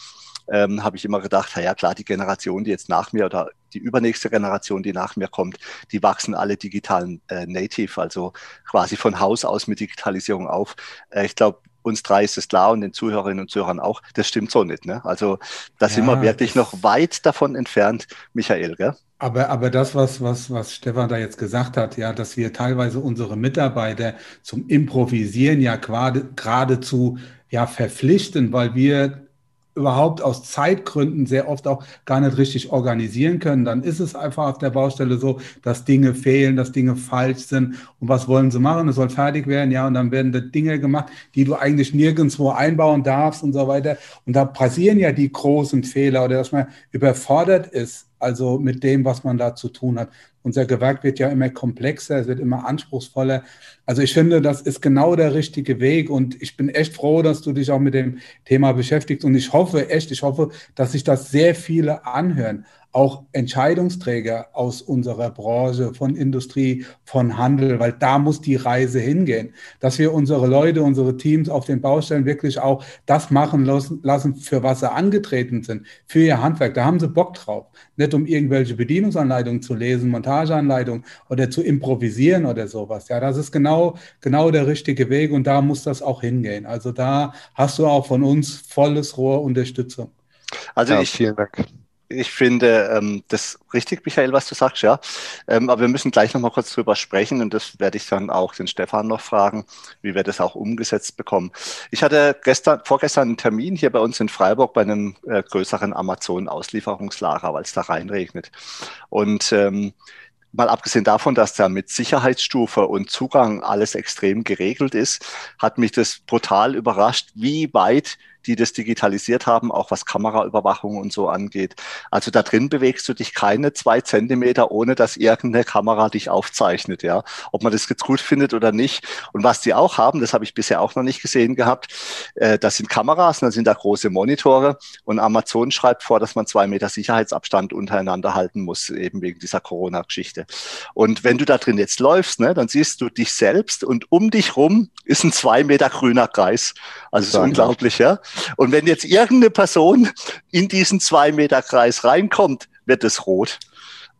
ähm, habe ich immer gedacht, ja klar, die Generation, die jetzt nach mir oder die übernächste Generation, die nach mir kommt, die wachsen alle digitalen äh, Native, also quasi von Haus aus mit Digitalisierung auf. Äh, ich glaube, uns drei ist es klar und den Zuhörerinnen und Zuhörern auch, das stimmt so nicht. Ne? Also da ja, sind wir wirklich noch weit davon entfernt, Michael. Gell? Aber, aber das, was, was, was Stefan da jetzt gesagt hat, ja, dass wir teilweise unsere Mitarbeiter zum Improvisieren ja gerade, geradezu ja verpflichten, weil wir überhaupt aus Zeitgründen sehr oft auch gar nicht richtig organisieren können, dann ist es einfach auf der Baustelle so, dass Dinge fehlen, dass Dinge falsch sind. Und was wollen sie machen? Es soll fertig werden, ja, und dann werden da Dinge gemacht, die du eigentlich nirgendwo einbauen darfst und so weiter. Und da passieren ja die großen Fehler oder dass man überfordert ist also mit dem, was man da zu tun hat. Unser Gewerk wird ja immer komplexer, es wird immer anspruchsvoller. Also ich finde, das ist genau der richtige Weg und ich bin echt froh, dass du dich auch mit dem Thema beschäftigst und ich hoffe echt, ich hoffe, dass sich das sehr viele anhören auch Entscheidungsträger aus unserer Branche, von Industrie, von Handel, weil da muss die Reise hingehen, dass wir unsere Leute, unsere Teams auf den Baustellen wirklich auch das machen lassen, für was sie angetreten sind, für ihr Handwerk. Da haben sie Bock drauf. Nicht um irgendwelche Bedienungsanleitungen zu lesen, Montageanleitungen oder zu improvisieren oder sowas. Ja, das ist genau, genau der richtige Weg und da muss das auch hingehen. Also da hast du auch von uns volles Rohr Unterstützung. Also ja, ich, vielen Dank ich finde ähm, das richtig, Michael, was du sagst, ja. Ähm, aber wir müssen gleich noch mal kurz drüber sprechen und das werde ich dann auch den Stefan noch fragen, wie wir das auch umgesetzt bekommen. Ich hatte gestern, vorgestern einen Termin hier bei uns in Freiburg bei einem äh, größeren Amazon-Auslieferungslager, weil es da reinregnet. Und ähm, mal abgesehen davon, dass da mit Sicherheitsstufe und Zugang alles extrem geregelt ist, hat mich das brutal überrascht, wie weit die das digitalisiert haben, auch was Kameraüberwachung und so angeht. Also da drin bewegst du dich keine zwei Zentimeter, ohne dass irgendeine Kamera dich aufzeichnet, ja. Ob man das jetzt gut findet oder nicht. Und was die auch haben, das habe ich bisher auch noch nicht gesehen gehabt, äh, das sind Kameras, dann sind da große Monitore und Amazon schreibt vor, dass man zwei Meter Sicherheitsabstand untereinander halten muss, eben wegen dieser Corona-Geschichte. Und wenn du da drin jetzt läufst, ne, dann siehst du dich selbst und um dich rum ist ein zwei Meter grüner Kreis. Also es ist unglaublich, ja. Und wenn jetzt irgendeine Person in diesen zwei Meter Kreis reinkommt, wird es rot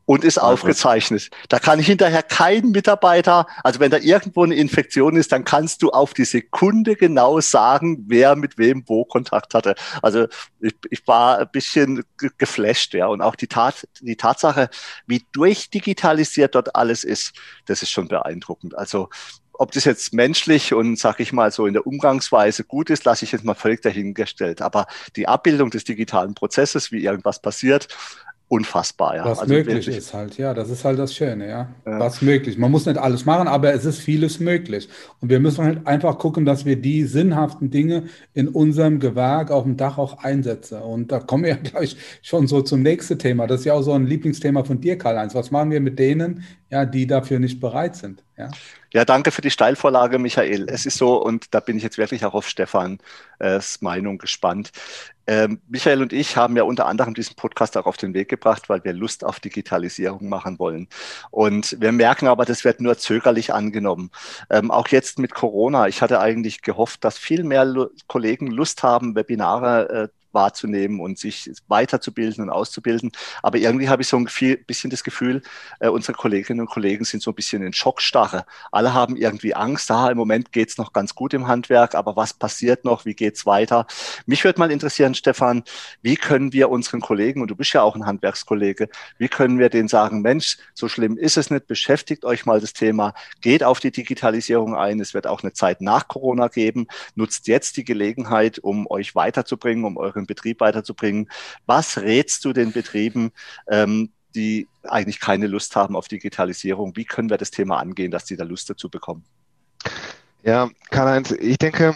und ist aufgezeichnet. Da kann ich hinterher kein Mitarbeiter, also wenn da irgendwo eine Infektion ist, dann kannst du auf die Sekunde genau sagen, wer mit wem wo Kontakt hatte. Also ich, ich war ein bisschen geflasht, ja. Und auch die, Tat, die Tatsache, wie durchdigitalisiert dort alles ist, das ist schon beeindruckend. Also ob das jetzt menschlich und, sag ich mal, so in der Umgangsweise gut ist, lasse ich jetzt mal völlig dahingestellt. Aber die Abbildung des digitalen Prozesses, wie irgendwas passiert, unfassbar. Ja. Was also möglich wirklich, ist halt, ja, das ist halt das Schöne, ja. ja. Was möglich. Man muss nicht alles machen, aber es ist vieles möglich. Und wir müssen halt einfach gucken, dass wir die sinnhaften Dinge in unserem Gewerk auf dem Dach auch einsetzen. Und da kommen wir ja gleich schon so zum nächsten Thema. Das ist ja auch so ein Lieblingsthema von dir, Karl-Heinz. Was machen wir mit denen, ja, die dafür nicht bereit sind? Ja. Ja, danke für die Steilvorlage, Michael. Es ist so, und da bin ich jetzt wirklich auch auf Stefans äh, Meinung gespannt. Ähm, Michael und ich haben ja unter anderem diesen Podcast auch auf den Weg gebracht, weil wir Lust auf Digitalisierung machen wollen. Und wir merken aber, das wird nur zögerlich angenommen. Ähm, auch jetzt mit Corona. Ich hatte eigentlich gehofft, dass viel mehr Lu Kollegen Lust haben, Webinare äh, wahrzunehmen und sich weiterzubilden und auszubilden. Aber irgendwie habe ich so ein bisschen das Gefühl, äh, unsere Kolleginnen und Kollegen sind so ein bisschen in Schockstarre. Alle haben irgendwie Angst, ah, im Moment geht es noch ganz gut im Handwerk, aber was passiert noch, wie geht es weiter? Mich würde mal interessieren, Stefan, wie können wir unseren Kollegen, und du bist ja auch ein Handwerkskollege, wie können wir denen sagen, Mensch, so schlimm ist es nicht, beschäftigt euch mal das Thema, geht auf die Digitalisierung ein, es wird auch eine Zeit nach Corona geben, nutzt jetzt die Gelegenheit, um euch weiterzubringen, um euren Betrieb weiterzubringen. Was rätst du den Betrieben, ähm, die eigentlich keine Lust haben auf Digitalisierung? Wie können wir das Thema angehen, dass die da Lust dazu bekommen? Ja, Karl-Heinz, ich denke,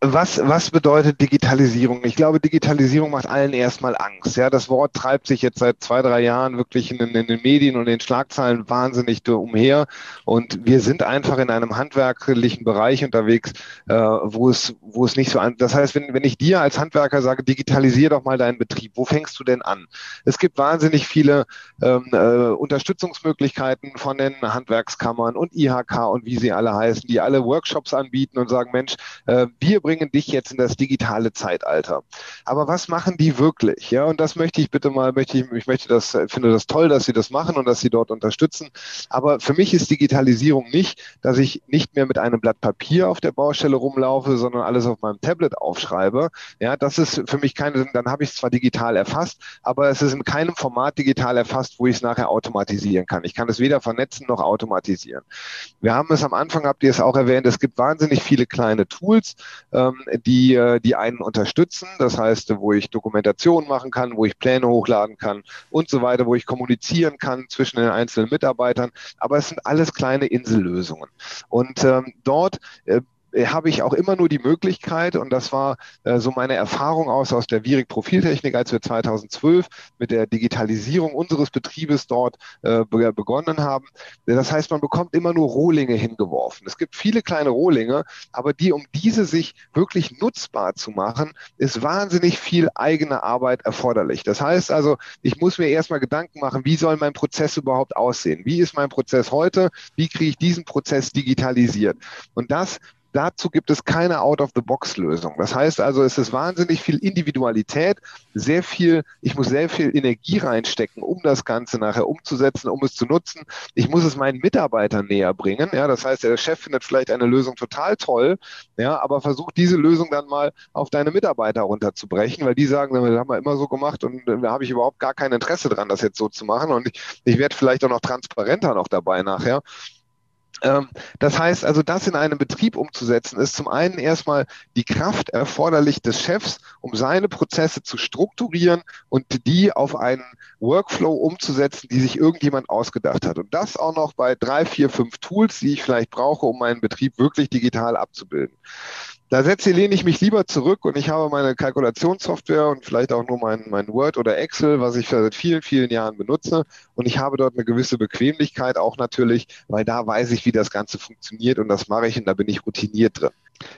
was, was bedeutet Digitalisierung? Ich glaube, Digitalisierung macht allen erstmal Angst. Ja, das Wort treibt sich jetzt seit zwei, drei Jahren wirklich in, in den Medien und den Schlagzeilen wahnsinnig umher. Und wir sind einfach in einem handwerklichen Bereich unterwegs, äh, wo es, wo es nicht so an, das heißt, wenn, wenn ich dir als Handwerker sage, digitalisier doch mal deinen Betrieb, wo fängst du denn an? Es gibt wahnsinnig viele ähm, äh, Unterstützungsmöglichkeiten von den Handwerkskammern und IHK und wie sie alle heißen, die alle Workshops Workshops anbieten und sagen, Mensch, äh, wir bringen dich jetzt in das digitale Zeitalter. Aber was machen die wirklich? Ja, und das möchte ich bitte mal, möchte ich, ich möchte das, finde das toll, dass sie das machen und dass sie dort unterstützen. Aber für mich ist Digitalisierung nicht, dass ich nicht mehr mit einem Blatt Papier auf der Baustelle rumlaufe, sondern alles auf meinem Tablet aufschreibe. Ja, das ist für mich keine, dann habe ich es zwar digital erfasst, aber es ist in keinem Format digital erfasst, wo ich es nachher automatisieren kann. Ich kann es weder vernetzen noch automatisieren. Wir haben es am Anfang, habt ihr es auch erwähnt, es gibt wahnsinnig viele kleine Tools, ähm, die, äh, die einen unterstützen. Das heißt, wo ich Dokumentation machen kann, wo ich Pläne hochladen kann und so weiter, wo ich kommunizieren kann zwischen den einzelnen Mitarbeitern. Aber es sind alles kleine Insellösungen. Und ähm, dort äh, habe ich auch immer nur die Möglichkeit, und das war äh, so meine Erfahrung aus, aus der Virik Profiltechnik, als wir 2012 mit der Digitalisierung unseres Betriebes dort äh, begonnen haben. Das heißt, man bekommt immer nur Rohlinge hingeworfen. Es gibt viele kleine Rohlinge, aber die, um diese sich wirklich nutzbar zu machen, ist wahnsinnig viel eigene Arbeit erforderlich. Das heißt also, ich muss mir erstmal Gedanken machen, wie soll mein Prozess überhaupt aussehen? Wie ist mein Prozess heute? Wie kriege ich diesen Prozess digitalisiert? Und das Dazu gibt es keine Out-of-the-Box-Lösung. Das heißt also, es ist wahnsinnig viel Individualität, sehr viel, ich muss sehr viel Energie reinstecken, um das Ganze nachher umzusetzen, um es zu nutzen. Ich muss es meinen Mitarbeitern näher bringen. Ja, das heißt, der Chef findet vielleicht eine Lösung total toll, ja, aber versucht diese Lösung dann mal auf deine Mitarbeiter runterzubrechen, weil die sagen, das haben wir immer so gemacht und da habe ich überhaupt gar kein Interesse dran, das jetzt so zu machen. Und ich, ich werde vielleicht auch noch transparenter noch dabei nachher. Ähm, das heißt also, das in einem Betrieb umzusetzen, ist zum einen erstmal die Kraft erforderlich des Chefs, um seine Prozesse zu strukturieren und die auf einen Workflow umzusetzen, die sich irgendjemand ausgedacht hat. Und das auch noch bei drei, vier, fünf Tools, die ich vielleicht brauche, um meinen Betrieb wirklich digital abzubilden. Da setze, lehne ich mich lieber zurück und ich habe meine Kalkulationssoftware und vielleicht auch nur mein, mein Word oder Excel, was ich seit vielen, vielen Jahren benutze. Und ich habe dort eine gewisse Bequemlichkeit auch natürlich, weil da weiß ich, wie das Ganze funktioniert und das mache ich und da bin ich routiniert drin.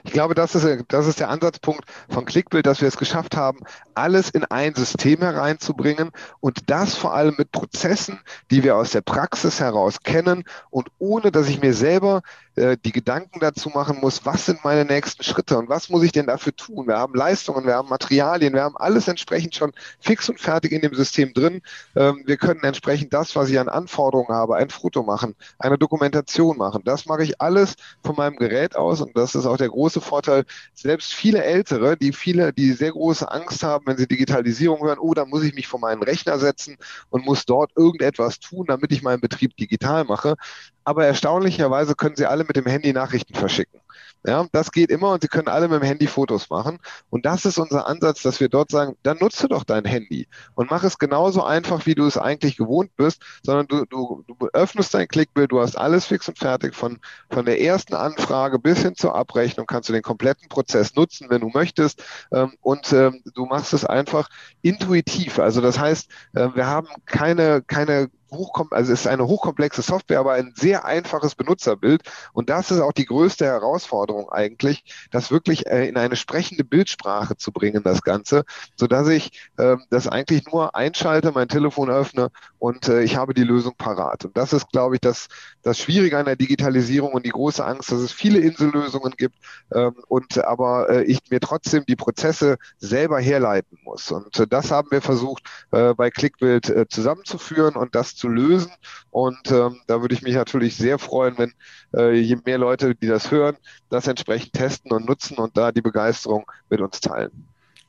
Ich glaube, das ist, das ist der Ansatzpunkt von Clickbild, dass wir es geschafft haben, alles in ein System hereinzubringen und das vor allem mit Prozessen, die wir aus der Praxis heraus kennen und ohne, dass ich mir selber äh, die Gedanken dazu machen muss, was sind meine nächsten Schritte und was muss ich denn dafür tun? Wir haben Leistungen, wir haben Materialien, wir haben alles entsprechend schon fix und fertig in dem System drin. Ähm, wir können entsprechend das, was ich an Anforderungen habe, ein Foto machen, eine Dokumentation machen. Das mache ich alles von meinem Gerät aus und das ist auch der große Vorteil, selbst viele Ältere, die viele, die sehr große Angst haben, wenn sie Digitalisierung hören, oh, da muss ich mich vor meinen Rechner setzen und muss dort irgendetwas tun, damit ich meinen Betrieb digital mache. Aber erstaunlicherweise können sie alle mit dem Handy Nachrichten verschicken. Ja, das geht immer und Sie können alle mit dem Handy Fotos machen. Und das ist unser Ansatz, dass wir dort sagen, dann nutze doch dein Handy und mach es genauso einfach, wie du es eigentlich gewohnt bist, sondern du, du, du öffnest dein Klickbild, du hast alles fix und fertig von, von der ersten Anfrage bis hin zur Abrechnung kannst du den kompletten Prozess nutzen, wenn du möchtest. Ähm, und ähm, du machst es einfach intuitiv. Also das heißt, äh, wir haben keine, keine hochkom also ist eine hochkomplexe Software, aber ein sehr einfaches Benutzerbild. Und das ist auch die größte Herausforderung eigentlich, das wirklich äh, in eine sprechende Bildsprache zu bringen, das Ganze, so dass ich äh, das eigentlich nur einschalte, mein Telefon öffne und äh, ich habe die Lösung parat. Und das ist, glaube ich, das, das Schwierige an der Digitalisierung und die große Angst, dass es viele Insellösungen gibt ähm, und aber äh, ich mir trotzdem die Prozesse selber herleiten muss. Und äh, das haben wir versucht, äh, bei Clickbild äh, zusammenzuführen und das zu lösen. Und ähm, da würde ich mich natürlich sehr freuen, wenn äh, je mehr Leute, die das hören, das entsprechend testen und nutzen und da die Begeisterung mit uns teilen.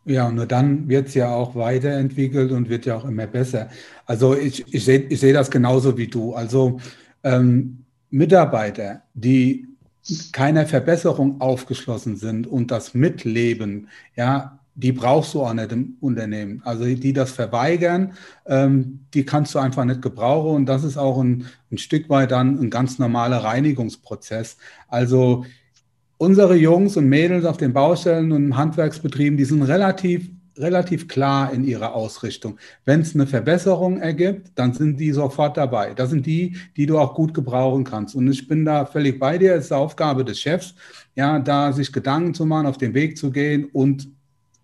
Ja, und nur dann wird es ja auch weiterentwickelt und wird ja auch immer besser. Also ich, ich sehe ich seh das genauso wie du. Also ähm, Mitarbeiter, die keiner Verbesserung aufgeschlossen sind und das Mitleben, ja, die brauchst du auch nicht im Unternehmen. Also die das verweigern, ähm, die kannst du einfach nicht gebrauchen und das ist auch ein, ein Stück weit dann ein ganz normaler Reinigungsprozess. Also unsere Jungs und Mädels auf den Baustellen und Handwerksbetrieben, die sind relativ relativ klar in ihrer Ausrichtung. Wenn es eine Verbesserung ergibt, dann sind die sofort dabei. Das sind die, die du auch gut gebrauchen kannst. Und ich bin da völlig bei dir. Es ist Aufgabe des Chefs, ja, da sich Gedanken zu machen, auf den Weg zu gehen und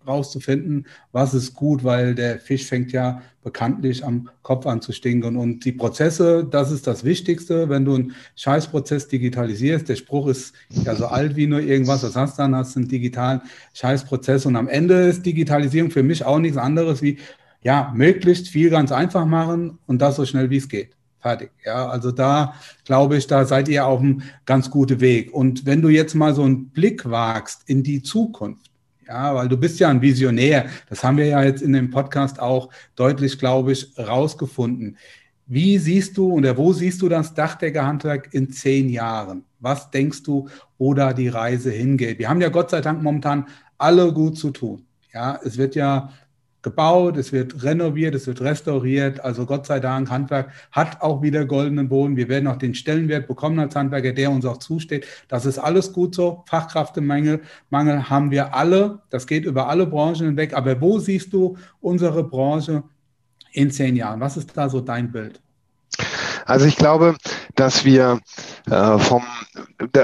rauszufinden, was ist gut, weil der Fisch fängt ja bekanntlich am Kopf an zu stinken. Und die Prozesse, das ist das Wichtigste. Wenn du einen Scheißprozess digitalisierst, der Spruch ist ja so alt wie nur irgendwas, was hast du dann? Hast du einen digitalen Scheißprozess. Und am Ende ist Digitalisierung für mich auch nichts anderes wie, ja, möglichst viel ganz einfach machen und das so schnell wie es geht. Fertig. Ja, also da glaube ich, da seid ihr auf einem ganz guten Weg. Und wenn du jetzt mal so einen Blick wagst in die Zukunft, ja, weil du bist ja ein Visionär. Das haben wir ja jetzt in dem Podcast auch deutlich, glaube ich, rausgefunden. Wie siehst du oder wo siehst du das Dachdeckerhandwerk in zehn Jahren? Was denkst du, wo da die Reise hingeht? Wir haben ja Gott sei Dank momentan alle gut zu tun. Ja, es wird ja gebaut, es wird renoviert, es wird restauriert. Also Gott sei Dank, Handwerk hat auch wieder goldenen Boden. Wir werden auch den Stellenwert bekommen als Handwerker, der uns auch zusteht. Das ist alles gut so. Fachkräftemangel Mangel haben wir alle. Das geht über alle Branchen hinweg. Aber wo siehst du unsere Branche in zehn Jahren? Was ist da so dein Bild? Also ich glaube, dass wir äh, vom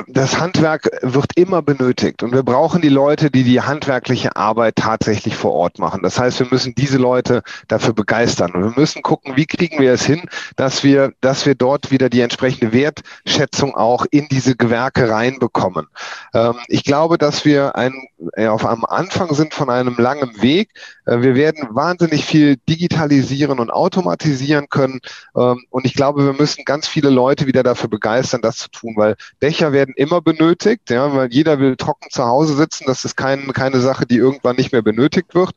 das Handwerk wird immer benötigt und wir brauchen die Leute, die die handwerkliche Arbeit tatsächlich vor Ort machen. Das heißt, wir müssen diese Leute dafür begeistern und wir müssen gucken, wie kriegen wir es hin, dass wir, dass wir dort wieder die entsprechende Wertschätzung auch in diese Gewerke reinbekommen. Ähm, ich glaube, dass wir ein, äh, auf einem Anfang sind von einem langen Weg. Äh, wir werden wahnsinnig viel digitalisieren und automatisieren können ähm, und ich glaube, wir müssen ganz viele Leute wieder dafür begeistern, das zu tun, weil Dächer werden immer benötigt, ja, weil jeder will trocken zu Hause sitzen. Das ist kein, keine Sache, die irgendwann nicht mehr benötigt wird.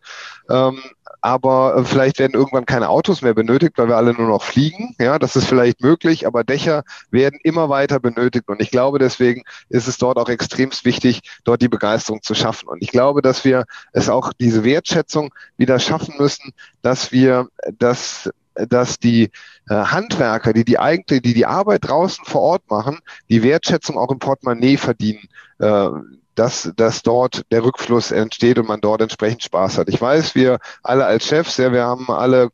Aber äh, vielleicht werden irgendwann keine Autos mehr benötigt, weil wir alle nur noch fliegen. Ja, das ist vielleicht möglich, aber Dächer werden immer weiter benötigt. Und ich glaube, deswegen ist es dort auch extremst wichtig, dort die Begeisterung zu schaffen. Und ich glaube, dass wir es auch diese Wertschätzung wieder schaffen müssen, dass wir das dass die äh, Handwerker, die die eigentlich, die die Arbeit draußen vor Ort machen, die Wertschätzung auch im Portemonnaie verdienen. Äh, dass, dass dort der Rückfluss entsteht und man dort entsprechend Spaß hat. Ich weiß, wir alle als Chefs, ja, wir haben alle,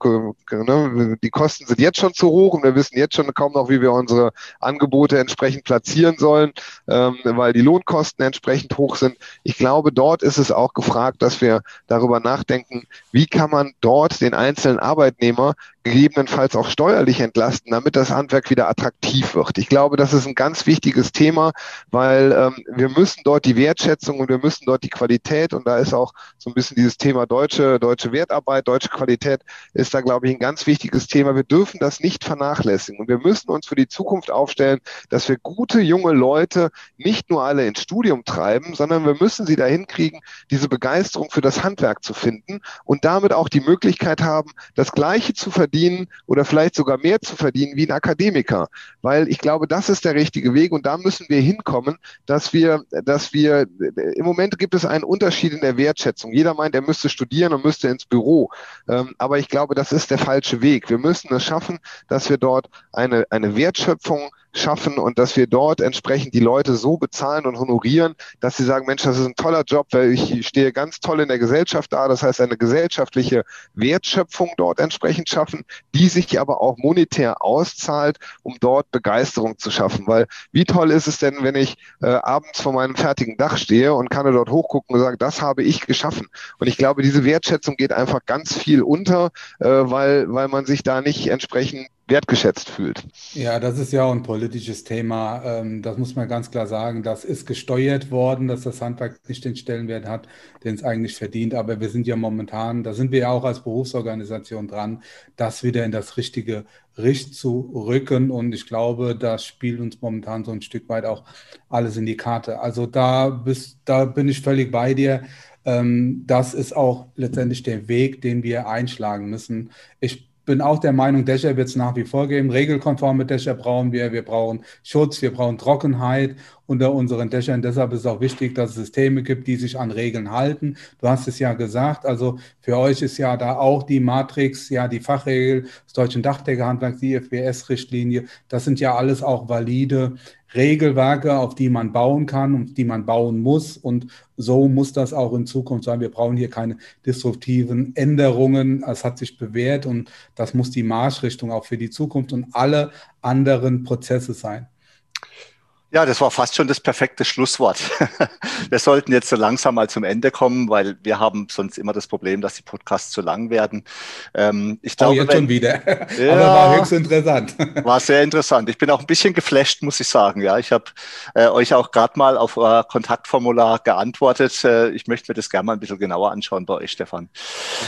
ne, die Kosten sind jetzt schon zu hoch und wir wissen jetzt schon kaum noch, wie wir unsere Angebote entsprechend platzieren sollen, ähm, weil die Lohnkosten entsprechend hoch sind. Ich glaube, dort ist es auch gefragt, dass wir darüber nachdenken, wie kann man dort den einzelnen Arbeitnehmer gegebenenfalls auch steuerlich entlasten, damit das Handwerk wieder attraktiv wird. Ich glaube, das ist ein ganz wichtiges Thema, weil ähm, wir müssen dort die Wertschätzung und wir müssen dort die Qualität und da ist auch so ein bisschen dieses Thema deutsche, deutsche Wertarbeit, deutsche Qualität ist da, glaube ich, ein ganz wichtiges Thema. Wir dürfen das nicht vernachlässigen und wir müssen uns für die Zukunft aufstellen, dass wir gute junge Leute nicht nur alle ins Studium treiben, sondern wir müssen sie dahin kriegen, diese Begeisterung für das Handwerk zu finden und damit auch die Möglichkeit haben, das Gleiche zu verdienen oder vielleicht sogar mehr zu verdienen wie ein Akademiker. Weil ich glaube, das ist der richtige Weg und da müssen wir hinkommen, dass wir, dass wir im Moment gibt es einen Unterschied in der Wertschätzung. Jeder meint, er müsste studieren und müsste ins Büro. Ähm, aber ich glaube, das ist der falsche Weg. Wir müssen es schaffen, dass wir dort eine, eine Wertschöpfung schaffen und dass wir dort entsprechend die Leute so bezahlen und honorieren, dass sie sagen, Mensch, das ist ein toller Job, weil ich stehe ganz toll in der Gesellschaft da. Das heißt, eine gesellschaftliche Wertschöpfung dort entsprechend schaffen, die sich aber auch monetär auszahlt, um dort Begeisterung zu schaffen. Weil wie toll ist es denn, wenn ich äh, abends vor meinem fertigen Dach stehe und kann dort hochgucken und sagen, das habe ich geschaffen. Und ich glaube, diese Wertschätzung geht einfach ganz viel unter, äh, weil, weil man sich da nicht entsprechend wertgeschätzt fühlt. Ja, das ist ja auch ein politisches Thema. Ähm, das muss man ganz klar sagen. Das ist gesteuert worden, dass das Handwerk nicht den Stellenwert hat, den es eigentlich verdient. Aber wir sind ja momentan, da sind wir ja auch als Berufsorganisation dran, das wieder in das richtige Richt zu rücken. Und ich glaube, das spielt uns momentan so ein Stück weit auch alles in die Karte. Also da, bist, da bin ich völlig bei dir. Ähm, das ist auch letztendlich der Weg, den wir einschlagen müssen. Ich bin auch der Meinung, Dächer wird es nach wie vor geben. Regelkonforme Dächer brauchen wir. Wir brauchen Schutz, wir brauchen Trockenheit unter unseren Dächern. Deshalb ist es auch wichtig, dass es Systeme gibt, die sich an Regeln halten. Du hast es ja gesagt. Also für euch ist ja da auch die Matrix, ja die Fachregel des Deutschen Dachdeckerhandwerks, die FWS-Richtlinie. Das sind ja alles auch valide Regelwerke, auf die man bauen kann und die man bauen muss. Und so muss das auch in Zukunft sein. Wir brauchen hier keine disruptiven Änderungen. Es hat sich bewährt und das muss die Marschrichtung auch für die Zukunft und alle anderen Prozesse sein. Ja, das war fast schon das perfekte Schlusswort. wir sollten jetzt so langsam mal zum Ende kommen, weil wir haben sonst immer das Problem, dass die Podcasts zu lang werden. Ähm, ich glaube, oh, jetzt wenn, schon wieder. Ja, Aber war höchst interessant. war sehr interessant. Ich bin auch ein bisschen geflasht, muss ich sagen. Ja, ich habe äh, euch auch gerade mal auf euer Kontaktformular geantwortet. Äh, ich möchte mir das gerne mal ein bisschen genauer anschauen bei euch, Stefan.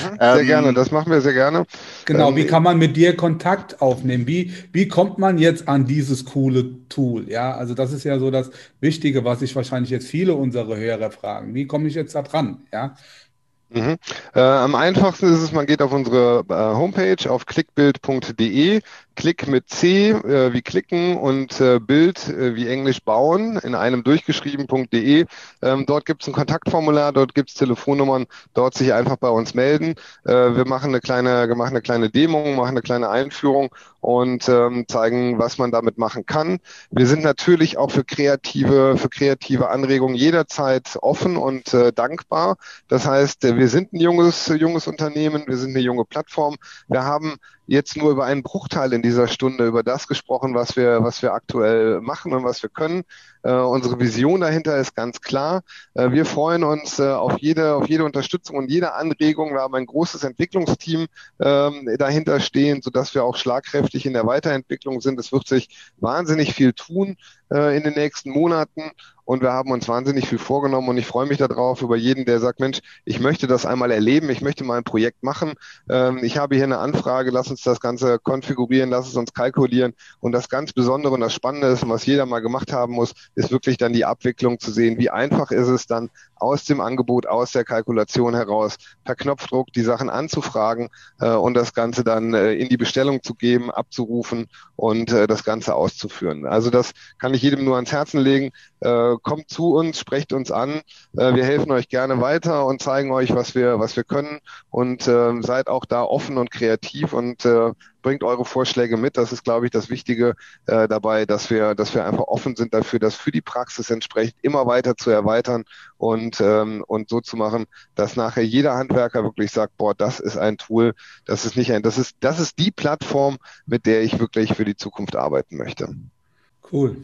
Mhm, sehr ähm, gerne, das machen wir sehr gerne. Genau, ähm, wie kann man mit dir Kontakt aufnehmen? Wie, wie kommt man jetzt an dieses coole Tool? Ja, also das ist ja so das Wichtige, was sich wahrscheinlich jetzt viele unserer Hörer fragen. Wie komme ich jetzt da dran? Ja. Mhm. Äh, am einfachsten ist es, man geht auf unsere äh, Homepage auf klickbild.de, Klick mit C äh, wie klicken und äh, Bild äh, wie Englisch bauen in einem durchgeschrieben.de. Ähm, dort gibt es ein Kontaktformular, dort gibt es Telefonnummern, dort sich einfach bei uns melden. Äh, wir machen eine kleine, wir machen eine kleine Demo, machen eine kleine Einführung und ähm, zeigen, was man damit machen kann. Wir sind natürlich auch für kreative, für kreative Anregungen jederzeit offen und äh, dankbar. Das heißt, wir sind ein junges, junges Unternehmen, wir sind eine junge Plattform. Wir haben jetzt nur über einen Bruchteil in dieser Stunde über das gesprochen, was wir, was wir aktuell machen und was wir können. Äh, unsere Vision dahinter ist ganz klar. Äh, wir freuen uns äh, auf jede, auf jede Unterstützung und jede Anregung. Wir haben ein großes Entwicklungsteam ähm, dahinter stehen, sodass wir auch schlagkräftig in der Weiterentwicklung sind. Es wird sich wahnsinnig viel tun äh, in den nächsten Monaten und wir haben uns wahnsinnig viel vorgenommen und ich freue mich darauf über jeden, der sagt, Mensch, ich möchte das einmal erleben, ich möchte mal ein Projekt machen. Ähm, ich habe hier eine Anfrage, lass uns das Ganze konfigurieren, lass es uns kalkulieren. Und das ganz Besondere und das Spannende ist, was jeder mal gemacht haben muss, ist wirklich dann die Abwicklung zu sehen. Wie einfach ist es dann aus dem Angebot, aus der Kalkulation heraus, per Knopfdruck die Sachen anzufragen äh, und das Ganze dann äh, in die Bestellung zu geben, abzurufen und äh, das Ganze auszuführen. Also das kann ich jedem nur ans Herzen legen. Äh, kommt zu uns, sprecht uns an. Äh, wir helfen euch gerne weiter und zeigen euch, was wir, was wir können. Und äh, seid auch da offen und kreativ und äh, bringt eure Vorschläge mit. Das ist, glaube ich, das Wichtige äh, dabei, dass wir, dass wir einfach offen sind dafür, das für die Praxis entsprechend immer weiter zu erweitern und, ähm, und so zu machen, dass nachher jeder Handwerker wirklich sagt, boah, das ist ein Tool, das ist nicht ein, das ist, das ist die Plattform, mit der ich wirklich für die Zukunft arbeiten möchte. Cool.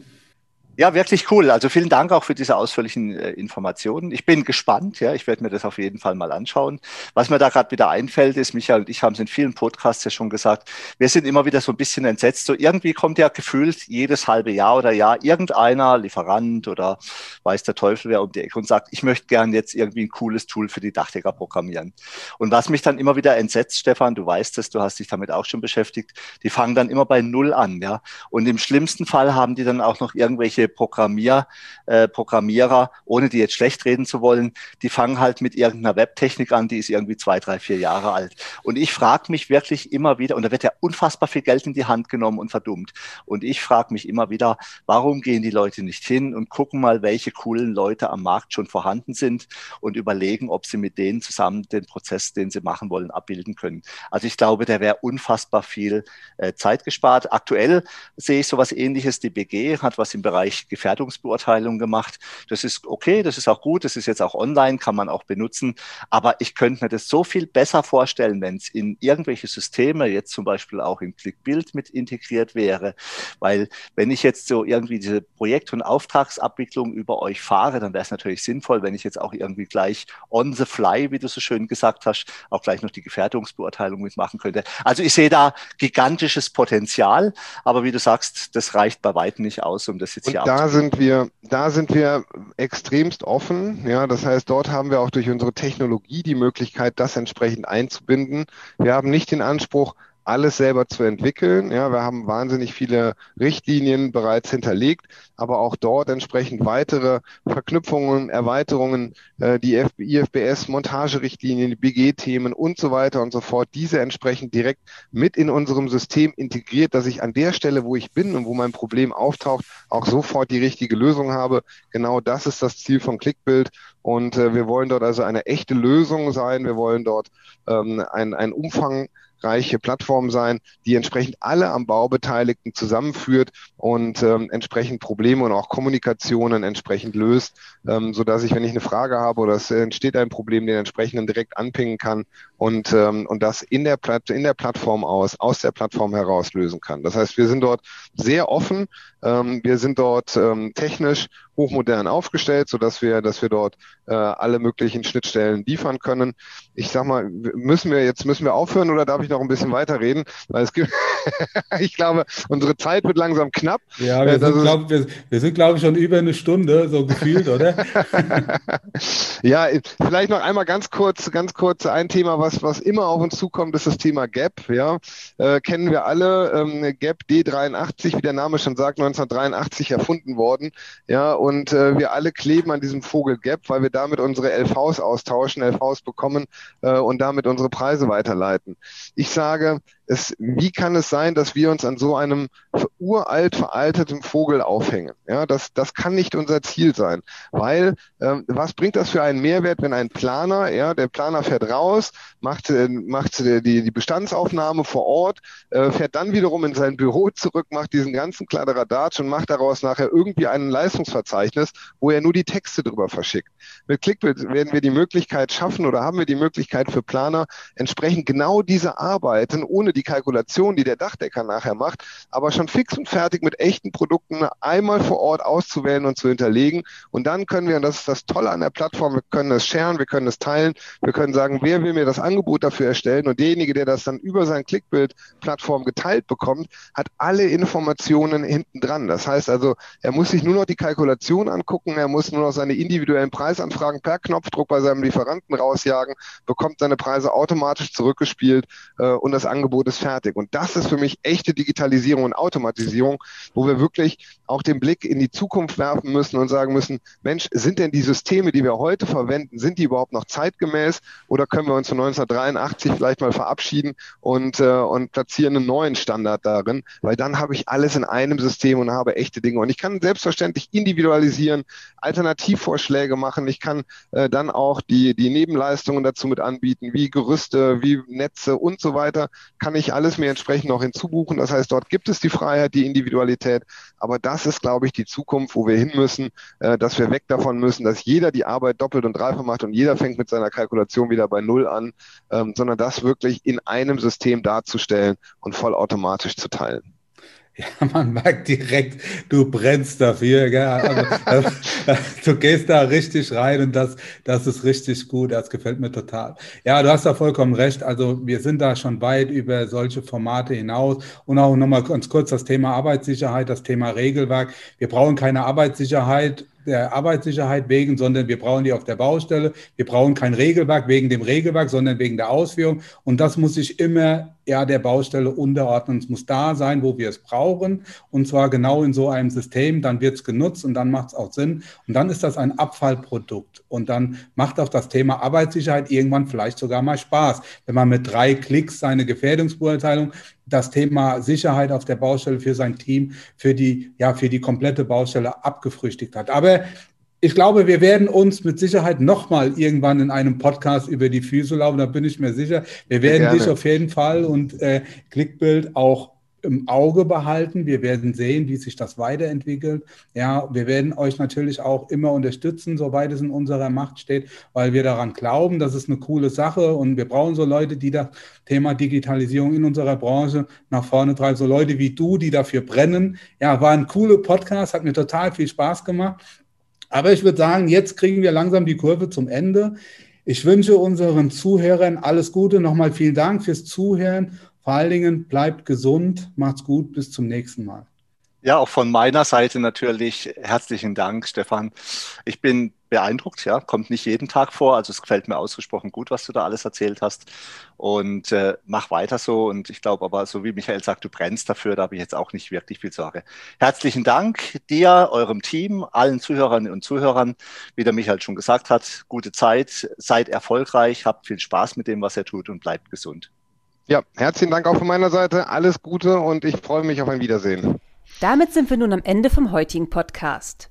Ja, wirklich cool. Also vielen Dank auch für diese ausführlichen äh, Informationen. Ich bin gespannt, ja, ich werde mir das auf jeden Fall mal anschauen. Was mir da gerade wieder einfällt, ist, Michael und ich haben es in vielen Podcasts ja schon gesagt, wir sind immer wieder so ein bisschen entsetzt. So irgendwie kommt ja gefühlt jedes halbe Jahr oder Jahr irgendeiner, Lieferant oder weiß der Teufel wer um die Ecke und sagt, ich möchte gern jetzt irgendwie ein cooles Tool für die Dachdecker programmieren. Und was mich dann immer wieder entsetzt, Stefan, du weißt es, du hast dich damit auch schon beschäftigt, die fangen dann immer bei Null an, ja. Und im schlimmsten Fall haben die dann auch noch irgendwelche manche Programmier, äh, Programmierer, ohne die jetzt schlecht reden zu wollen, die fangen halt mit irgendeiner Webtechnik an, die ist irgendwie zwei, drei, vier Jahre alt. Und ich frage mich wirklich immer wieder, und da wird ja unfassbar viel Geld in die Hand genommen und verdummt. Und ich frage mich immer wieder, warum gehen die Leute nicht hin und gucken mal, welche coolen Leute am Markt schon vorhanden sind und überlegen, ob sie mit denen zusammen den Prozess, den sie machen wollen, abbilden können. Also ich glaube, der wäre unfassbar viel äh, Zeit gespart. Aktuell sehe ich sowas ähnliches. Die BG hat was im Bereich Gefährdungsbeurteilung gemacht. Das ist okay, das ist auch gut, das ist jetzt auch online, kann man auch benutzen. Aber ich könnte mir das so viel besser vorstellen, wenn es in irgendwelche Systeme, jetzt zum Beispiel auch in ClickBuild mit integriert wäre. Weil wenn ich jetzt so irgendwie diese Projekt- und Auftragsabwicklung über euch fahre, dann wäre es natürlich sinnvoll, wenn ich jetzt auch irgendwie gleich on the fly, wie du so schön gesagt hast, auch gleich noch die Gefährdungsbeurteilung mitmachen könnte. Also ich sehe da gigantisches Potenzial, aber wie du sagst, das reicht bei weitem nicht aus, um das jetzt und hier da sind wir, da sind wir extremst offen. Ja, das heißt, dort haben wir auch durch unsere Technologie die Möglichkeit, das entsprechend einzubinden. Wir haben nicht den Anspruch, alles selber zu entwickeln. Ja, wir haben wahnsinnig viele Richtlinien bereits hinterlegt, aber auch dort entsprechend weitere Verknüpfungen, Erweiterungen, äh, die IFBS, Montagerichtlinien, die BG-Themen und so weiter und so fort, diese entsprechend direkt mit in unserem System integriert, dass ich an der Stelle, wo ich bin und wo mein Problem auftaucht, auch sofort die richtige Lösung habe. Genau das ist das Ziel von Clickbild. Und äh, wir wollen dort also eine echte Lösung sein. Wir wollen dort ähm, ein, ein Umfang reiche Plattform sein, die entsprechend alle am Bau Beteiligten zusammenführt und ähm, entsprechend Probleme und auch Kommunikationen entsprechend löst, ähm, so dass ich, wenn ich eine Frage habe oder es entsteht ein Problem, den entsprechenden direkt anpingen kann und, ähm, und das in der, Platt, in der Plattform aus, aus der Plattform heraus lösen kann. Das heißt, wir sind dort sehr offen, ähm, wir sind dort ähm, technisch hochmodern aufgestellt, so dass wir, dass wir dort äh, alle möglichen Schnittstellen liefern können. Ich sag mal, müssen wir jetzt müssen wir aufhören oder darf ich noch ein bisschen weiterreden? Weil es gibt, ich glaube, unsere Zeit wird langsam knapp. Ja, wir, äh, sind, glaub, wir, wir sind, glaube ich, schon über eine Stunde, so gefühlt, oder? ja, vielleicht noch einmal ganz kurz, ganz kurz ein Thema, was, was immer auf uns zukommt, ist das Thema Gap. Ja, äh, kennen wir alle. Ähm, Gap D83, wie der Name schon sagt, 1983 erfunden worden. Ja, und äh, wir alle kleben an diesem Vogel Gap, weil wir damit unsere LVs austauschen, LVs bekommen äh, und damit unsere Preise weiterleiten. Ich sage, es, wie kann es sein, dass wir uns an so einem uralt veralteten Vogel aufhängen? Ja, das, das kann nicht unser Ziel sein, weil ähm, was bringt das für einen Mehrwert, wenn ein Planer, ja, der Planer fährt raus, macht, äh, macht die, die Bestandsaufnahme vor Ort, äh, fährt dann wiederum in sein Büro zurück, macht diesen ganzen Kladderadatsch und macht daraus nachher irgendwie ein Leistungsverzeichnis, wo er nur die Texte drüber verschickt. Mit Clickbild werden wir die Möglichkeit schaffen oder haben wir die Möglichkeit für Planer entsprechend genau diese Arbeiten ohne die Kalkulation, die der Dachdecker nachher macht, aber schon fix und fertig mit echten Produkten einmal vor Ort auszuwählen und zu hinterlegen. Und dann können wir, und das ist das Tolle an der Plattform, wir können es sharen, wir können es teilen, wir können sagen, wer will mir das Angebot dafür erstellen und derjenige, der das dann über sein Clickbild-Plattform geteilt bekommt, hat alle Informationen hinten dran. Das heißt also, er muss sich nur noch die Kalkulation angucken, er muss nur noch seine individuellen Preisanfragen per Knopfdruck bei seinem Lieferanten rausjagen, bekommt seine Preise automatisch zurückgespielt äh, und das Angebot ist fertig. Und das ist für mich echte Digitalisierung und Automatisierung, wo wir wirklich auch den Blick in die Zukunft werfen müssen und sagen müssen, Mensch, sind denn die Systeme, die wir heute verwenden, sind die überhaupt noch zeitgemäß oder können wir uns von 1983 vielleicht mal verabschieden und, äh, und platzieren einen neuen Standard darin, weil dann habe ich alles in einem System und habe echte Dinge. Und ich kann selbstverständlich individualisieren, Alternativvorschläge machen, ich kann äh, dann auch die, die Nebenleistungen dazu mit anbieten, wie Gerüste, wie Netze und so weiter, kann ich ich alles mir entsprechend noch hinzubuchen. Das heißt, dort gibt es die Freiheit, die Individualität. Aber das ist, glaube ich, die Zukunft, wo wir hin müssen, äh, dass wir weg davon müssen, dass jeder die Arbeit doppelt und dreifach macht und jeder fängt mit seiner Kalkulation wieder bei Null an, ähm, sondern das wirklich in einem System darzustellen und vollautomatisch zu teilen. Ja, man merkt direkt, du brennst dafür. Gell? Also, du gehst da richtig rein und das, das ist richtig gut. Das gefällt mir total. Ja, du hast da vollkommen recht. Also wir sind da schon weit über solche Formate hinaus. Und auch nochmal ganz kurz das Thema Arbeitssicherheit, das Thema Regelwerk. Wir brauchen keine Arbeitssicherheit der Arbeitssicherheit wegen, sondern wir brauchen die auf der Baustelle. Wir brauchen kein Regelwerk wegen dem Regelwerk, sondern wegen der Ausführung. Und das muss sich immer ja, der Baustelle unterordnen. Es muss da sein, wo wir es brauchen. Und zwar genau in so einem System. Dann wird es genutzt und dann macht es auch Sinn. Und dann ist das ein Abfallprodukt. Und dann macht auch das Thema Arbeitssicherheit irgendwann vielleicht sogar mal Spaß. Wenn man mit drei Klicks seine Gefährdungsbeurteilung das Thema Sicherheit auf der Baustelle für sein Team, für die, ja, für die komplette Baustelle abgefrühstückt hat. Aber ich glaube, wir werden uns mit Sicherheit nochmal irgendwann in einem Podcast über die Füße laufen, da bin ich mir sicher. Wir werden Gerne. dich auf jeden Fall und äh, Clickbild auch im Auge behalten. Wir werden sehen, wie sich das weiterentwickelt. Ja, wir werden euch natürlich auch immer unterstützen, soweit es in unserer Macht steht, weil wir daran glauben, das ist eine coole Sache und wir brauchen so Leute, die das Thema Digitalisierung in unserer Branche nach vorne treiben. So Leute wie du, die dafür brennen. Ja, war ein cooler Podcast, hat mir total viel Spaß gemacht. Aber ich würde sagen, jetzt kriegen wir langsam die Kurve zum Ende. Ich wünsche unseren Zuhörern alles Gute. Nochmal vielen Dank fürs Zuhören. Vor allen Dingen bleibt gesund, macht's gut, bis zum nächsten Mal. Ja, auch von meiner Seite natürlich herzlichen Dank, Stefan. Ich bin beeindruckt, ja, kommt nicht jeden Tag vor. Also es gefällt mir ausgesprochen gut, was du da alles erzählt hast. Und äh, mach weiter so. Und ich glaube aber, so wie Michael sagt, du brennst dafür, da habe ich jetzt auch nicht wirklich viel Sorge. Herzlichen Dank dir, eurem Team, allen Zuhörerinnen und Zuhörern. Wie der Michael schon gesagt hat, gute Zeit, seid erfolgreich, habt viel Spaß mit dem, was ihr tut und bleibt gesund. Ja, herzlichen Dank auch von meiner Seite. Alles Gute und ich freue mich auf ein Wiedersehen. Damit sind wir nun am Ende vom heutigen Podcast.